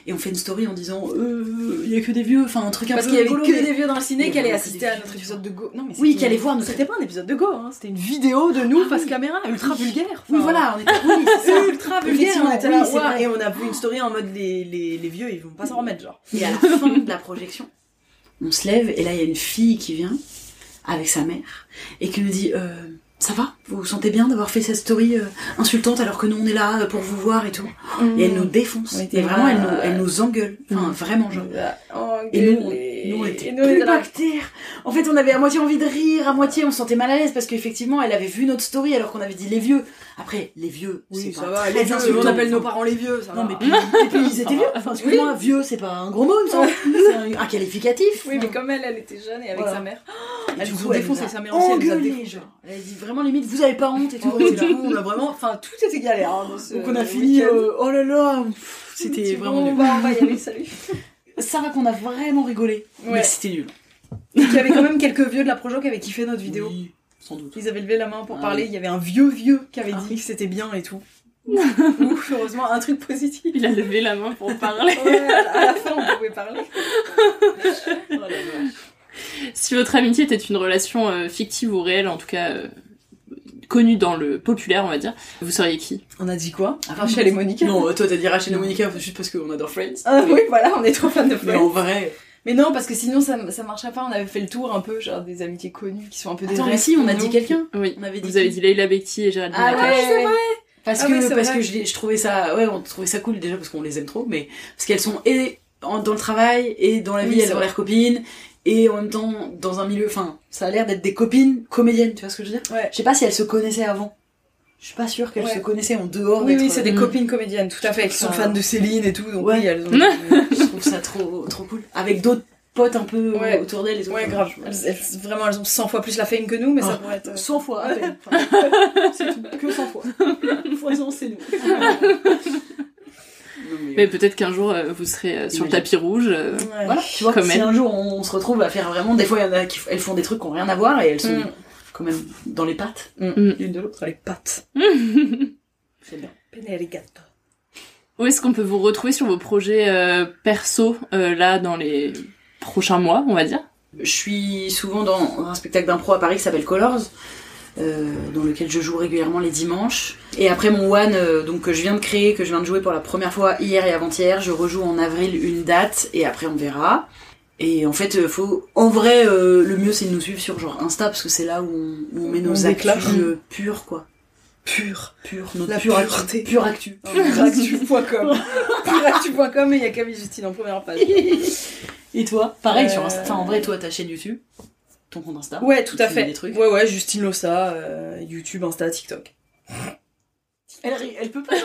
Et on fait une story en disant euh, il y a que des vieux, enfin un truc un parce peu qu'il y avait que mais- des vieux dans le ciné Mais qui allaient vraiment que assister des à notre épisode de Go. Non mais Oui, qui allaient voir notre- C'était pas un épisode de Go, hein, c'était une vidéo de nous Ah face oui. caméra, ultra vulgaire. Oui voilà, on était, oui ça. ultra vulgaire, on était là, et on a vu une story en mode les vieux ils vont pas s'en remettre genre. Et à la fin de la projection, on se lève et là il y a une fille qui vient avec sa mère et qui nous dit euh, ça va? Vous vous sentez bien d'avoir fait cette story euh, insultante alors que nous on est là euh, pour vous voir et tout? Et elle nous défonce. On Et vraiment elle nous, elle nous engueule. Enfin vraiment genre. Oh, Et nous, nous, on était Et nous, plus bactères. En fait, on avait à moitié envie de rire, à moitié on se sentait mal à l'aise parce qu'effectivement, elle avait vu notre story alors qu'on avait dit les vieux. Après, les vieux, Oui, c'est ça pas va, très les vieux, insultant. on appelle nos parents les vieux, ça Non, va. mais puis, et puis ils étaient vieux. Enfin, excuse-moi, vieux, c'est pas un gros mot, il me semble. C'est un, un qualificatif. Oui, mais comme elle, elle était jeune et avec Voilà. sa mère. Et Elle nous a défoncé, sa mère aussi, elle a dit vraiment limite, vous avez pas honte et tout. On a vraiment, enfin, tout était galère. hein, Donc on a fini, euh, oh là là, c'était vraiment bon, nul. on va y aller, salut. Ça va qu'on a vraiment rigolé, Ouais. mais c'était nul. Il y avait quand même quelques vieux de la projo qui avaient kiffé notre vidéo. Oui, sans doute. Ils avaient levé la main pour Ah parler. oui. Il y avait un vieux vieux qui avait Ah dit oui. que c'était bien et tout. Ouf, heureusement, un truc positif. Il a levé la main pour parler. Ouais, à la- fin, on pouvait parler. Oh la vache. Si votre amitié était une relation euh, fictive ou réelle, en tout cas euh, connue dans le populaire, on va dire, vous seriez qui? On a dit quoi? Ah, Rachel et Monica. Non, toi t'as dit Rachel et Monica juste parce qu'on adore Friends. Ah oui, voilà, on est trop fans de Mais en Friends. vrai. Mais non, parce que sinon ça, ça marcherait pas. On avait fait le tour un peu, genre des amitiés connues qui sont un peu des Attends, mais si, on a dit quelqu'un. Oui, On avait dit vous avez dit Leila Bekti et Géraldine Ah ouais, c'est vrai. Parce Ah que, oui, parce vrai. que je, trouvais ça, ouais, on trouvait ça cool déjà parce qu'on les aime trop, mais parce qu'elles sont et en- dans le travail et dans la Oui, vie, elles ont l'air copines et en même temps dans un milieu, enfin, ça a l'air d'être des copines comédiennes, tu vois ce que je veux dire? Ouais. Je sais pas si elles se connaissaient avant. Je suis pas sûre qu'elles Ouais. se connaissaient en dehors. Oui, oui, c'est des Mm. copines comédiennes, tout à fait, qui sont ça- fans de Céline et tout, donc Ouais. oui, elles ont... Je trouve ça trop, trop cool. Avec d'autres potes un peu euh, Ouais. autour d'elles et. Ouais, grave. je- Elles, elles- vraiment, elles ont 100 fois plus la fame que nous, mais ça Ah, pourrait être... euh, 100 fois, à peine. Enfin, c'est tout, que 100 fois. Foison, c'est nous. Non, mais- Mais peut-être qu'un jour euh, vous serez euh, sur le tapis rouge. euh, Ouais. Voilà, tu vois, Comme si elle. un jour on, se retrouve à faire vraiment, des fois il y en a qui elles font des trucs qui ont rien à voir et elles sont Mm. quand même dans les pattes Mm. Mm. l'une de l'autre. les pattes. C'est bien. Penerigato. Où est-ce qu'on peut vous retrouver sur vos projets euh, perso euh, là dans les prochains mois, on va dire? Je suis souvent dans un spectacle d'impro à Paris qui s'appelle Colors, euh, dans lequel je joue régulièrement les dimanches. Et après mon one, euh, donc que je viens de créer, que je viens de jouer pour la première fois hier et avant-hier, je rejoue en avril une date et après on verra. Et en fait, euh, faut, en vrai, euh, le mieux c'est de nous suivre sur genre Insta parce que c'est là où on, où on met nos actus euh, pures quoi. Pure. Pure, notre La pure pureté. actu. Pure actu. Pureactu.com. Pureactu.com et il y a Camille Justine en première page. Et toi Pareil Euh, sur Insta. Enfin, en vrai, toi, ta chaîne YouTube, ton compte Insta. Ouais, tout à fait. Des trucs. Ouais, ouais, Justine Lossa, euh, YouTube, Insta, TikTok. Elle, rit- elle peut pas. tu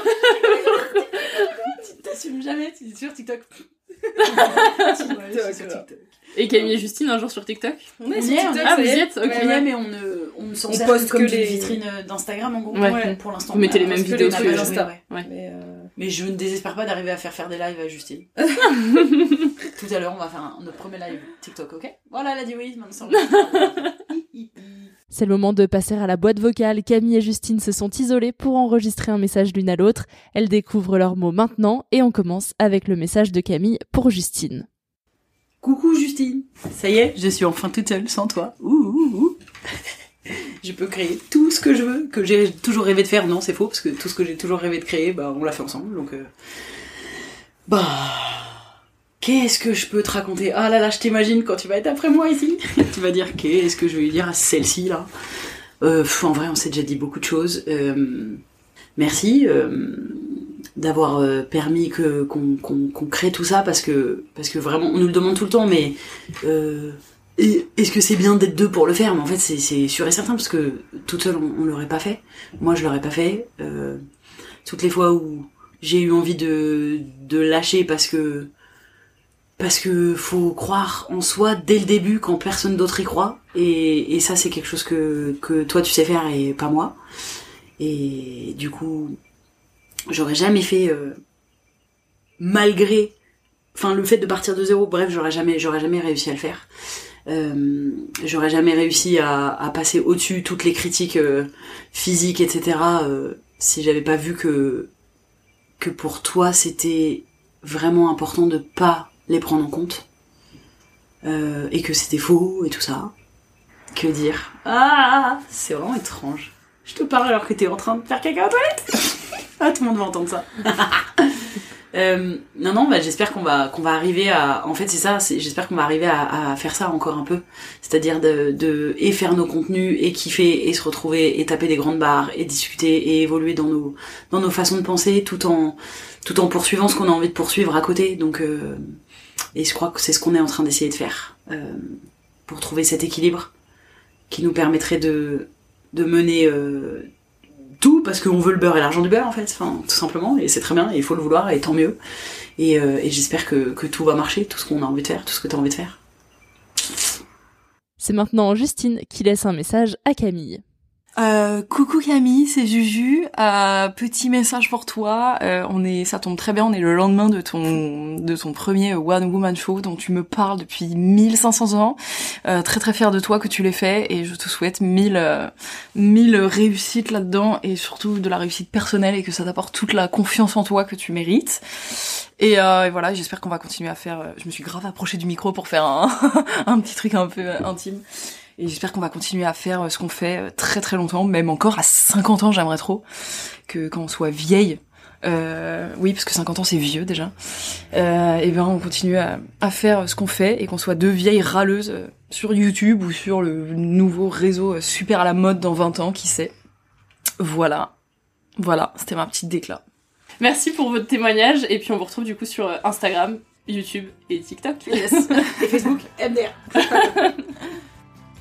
t'assumes jamais, tu dis sur TikTok. Sur. Et Camille et Justine un jour sur TikTok On On est sur TikTok, on est- Ah, vous y êtes mais on ne, on ne s'en On sert poste que comme les- vitrine euh, d'Instagram en gros. Ouais. Pour l'instant. Vous mettez les mêmes vidéos sur Insta. ouais. Ouais. Mais, euh, Mais je ne désespère pas d'arriver à faire faire des lives à Justine. Tout à l'heure, on va faire un- notre premier live TikTok, ok? Voilà, elle a dit oui, maintenant ça va. C'est le moment de passer à la boîte vocale. Camille et Justine se sont isolées pour enregistrer un message l'une à l'autre. Elles découvrent leurs mots maintenant et on commence avec le message de Camille pour Justine. Coucou Justine Ça y est, je suis enfin toute seule, sans toi. Ouh, ouh, ouh. Je peux créer tout ce que je veux, que j'ai toujours rêvé de faire. Non, c'est faux, parce que tout ce que j'ai toujours rêvé de créer, bah, on l'a fait ensemble, donc... euh, Bah... qu'est-ce que je peux te raconter? Ah là là, je t'imagine quand tu vas être après moi ici. tu vas dire, qu'est-ce que je vais lui dire à celle-ci là? Euh, En vrai, on s'est déjà dit beaucoup de choses. Euh, merci d'avoir permis qu'on crée tout ça parce que parce que vraiment, on nous le demande tout le temps, mais et- est-ce que c'est bien d'être deux pour le faire? Mais en fait, c'est sûr et certain parce que toute seule, on, on l'aurait pas fait. Moi, je l'aurais pas fait. Euh, toutes les fois où j'ai eu envie de de lâcher parce que parce que faut croire en soi dès le début quand personne d'autre y croit et, et ça c'est quelque chose que, que toi tu sais faire et pas moi et du coup j'aurais jamais fait euh, malgré enfin le fait de partir de zéro bref j'aurais jamais j'aurais jamais réussi à le faire Euh, j'aurais jamais réussi à, passer au-dessus toutes les critiques euh, physiques etc euh, si j'avais pas vu que que pour toi c'était vraiment important de pas les prendre en compte et que c'était faux et tout ça. Que dire? Ah, c'est vraiment étrange. Je te parle alors que t'es en train de faire caca aux toilettes. ah, tout le monde va entendre ça. Euh, non, non, bah, j'espère qu'on va qu'on va arriver à. En fait, c'est ça. J'espère qu'on va arriver à, à faire ça encore un peu. C'est-à-dire de, de et faire nos contenus et kiffer et se retrouver et taper des grandes barres et discuter et évoluer dans nos dans nos façons de penser, tout en tout en poursuivant ce qu'on a envie de poursuivre à côté. Donc, euh, et je crois que c'est ce qu'on est en train d'essayer de faire euh, pour trouver cet équilibre qui nous permettrait de de mener euh, tout parce qu'on veut le beurre et l'argent du beurre en fait, enfin tout simplement et c'est très bien il faut le vouloir et tant mieux et, euh, j'espère que, que tout va marcher, tout ce qu'on a envie de faire, tout ce que tu as envie de faire. C'est maintenant Justine qui laisse un message à Camille. Euh, coucou Camille, c'est Juju. Euh, petit message pour toi. Euh, on est, ça tombe très bien. On est le lendemain de ton de ton premier One Woman Show dont tu me parles depuis 1500 ans. Euh, très très fière de toi que tu l'aies fait et je te souhaite mille euh, mille réussites là-dedans et surtout de la réussite personnelle et que ça t'apporte toute la confiance en toi que tu mérites. Et, euh, et voilà, j'espère qu'on va continuer à faire. euh, Je me suis grave approchée du micro pour faire un, un petit truc un peu intime. Et j'espère qu'on va continuer à faire euh, ce qu'on fait euh, très très longtemps, même encore à 50 ans, j'aimerais trop que quand on soit vieille, euh, oui parce que 50 ans c'est vieux déjà, euh, et ben on continue à, à faire ce qu'on fait et qu'on soit deux vieilles râleuses sur YouTube ou sur le nouveau réseau super à la mode dans 20 ans, qui sait. Voilà, voilà, c'était ma petite déclat. Merci pour votre témoignage et puis on vous retrouve du coup sur Instagram, YouTube et TikTok. Yes. et Facebook, MDR.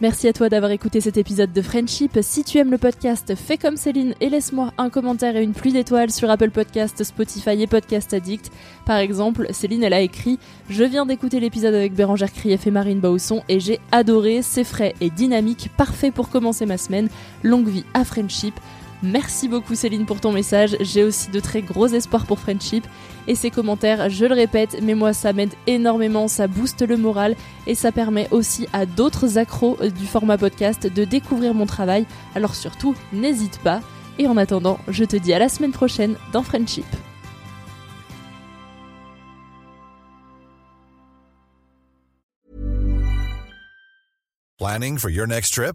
Merci à toi d'avoir écouté cet épisode de Friendship. Si tu aimes le podcast, fais comme Céline et laisse-moi un commentaire et une pluie d'étoiles sur Apple Podcast, Spotify et Podcast Addict. Par exemple, Céline, elle a écrit Je viens d'écouter l'épisode avec Bérangère Krief et Marine Bausson et j'ai adoré, c'est frais et dynamique, parfait pour commencer ma semaine. Longue vie à Friendship. Merci beaucoup Céline pour ton message. J'ai aussi de très gros espoirs pour Friendship. Et ces commentaires, je le répète, mais moi ça m'aide énormément, ça booste le moral et ça permet aussi à d'autres accros du format podcast de découvrir mon travail. Alors surtout, n'hésite pas. Et en attendant, je te dis à la semaine prochaine dans Friendship. Planning for your next trip?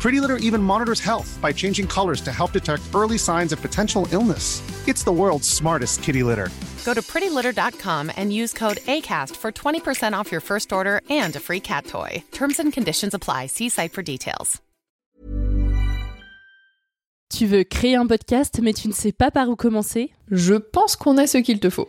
Pretty Litter even monitors health by changing colors to help detect early signs of potential illness. It's the world's smartest kitty litter. Go to prettylitter.com and use code ACAST for 20% off your first order and a free cat toy. Terms and conditions apply. See site for details. Tu veux créer un podcast mais tu ne sais pas par où commencer Je pense qu'on a ce qu'il te faut.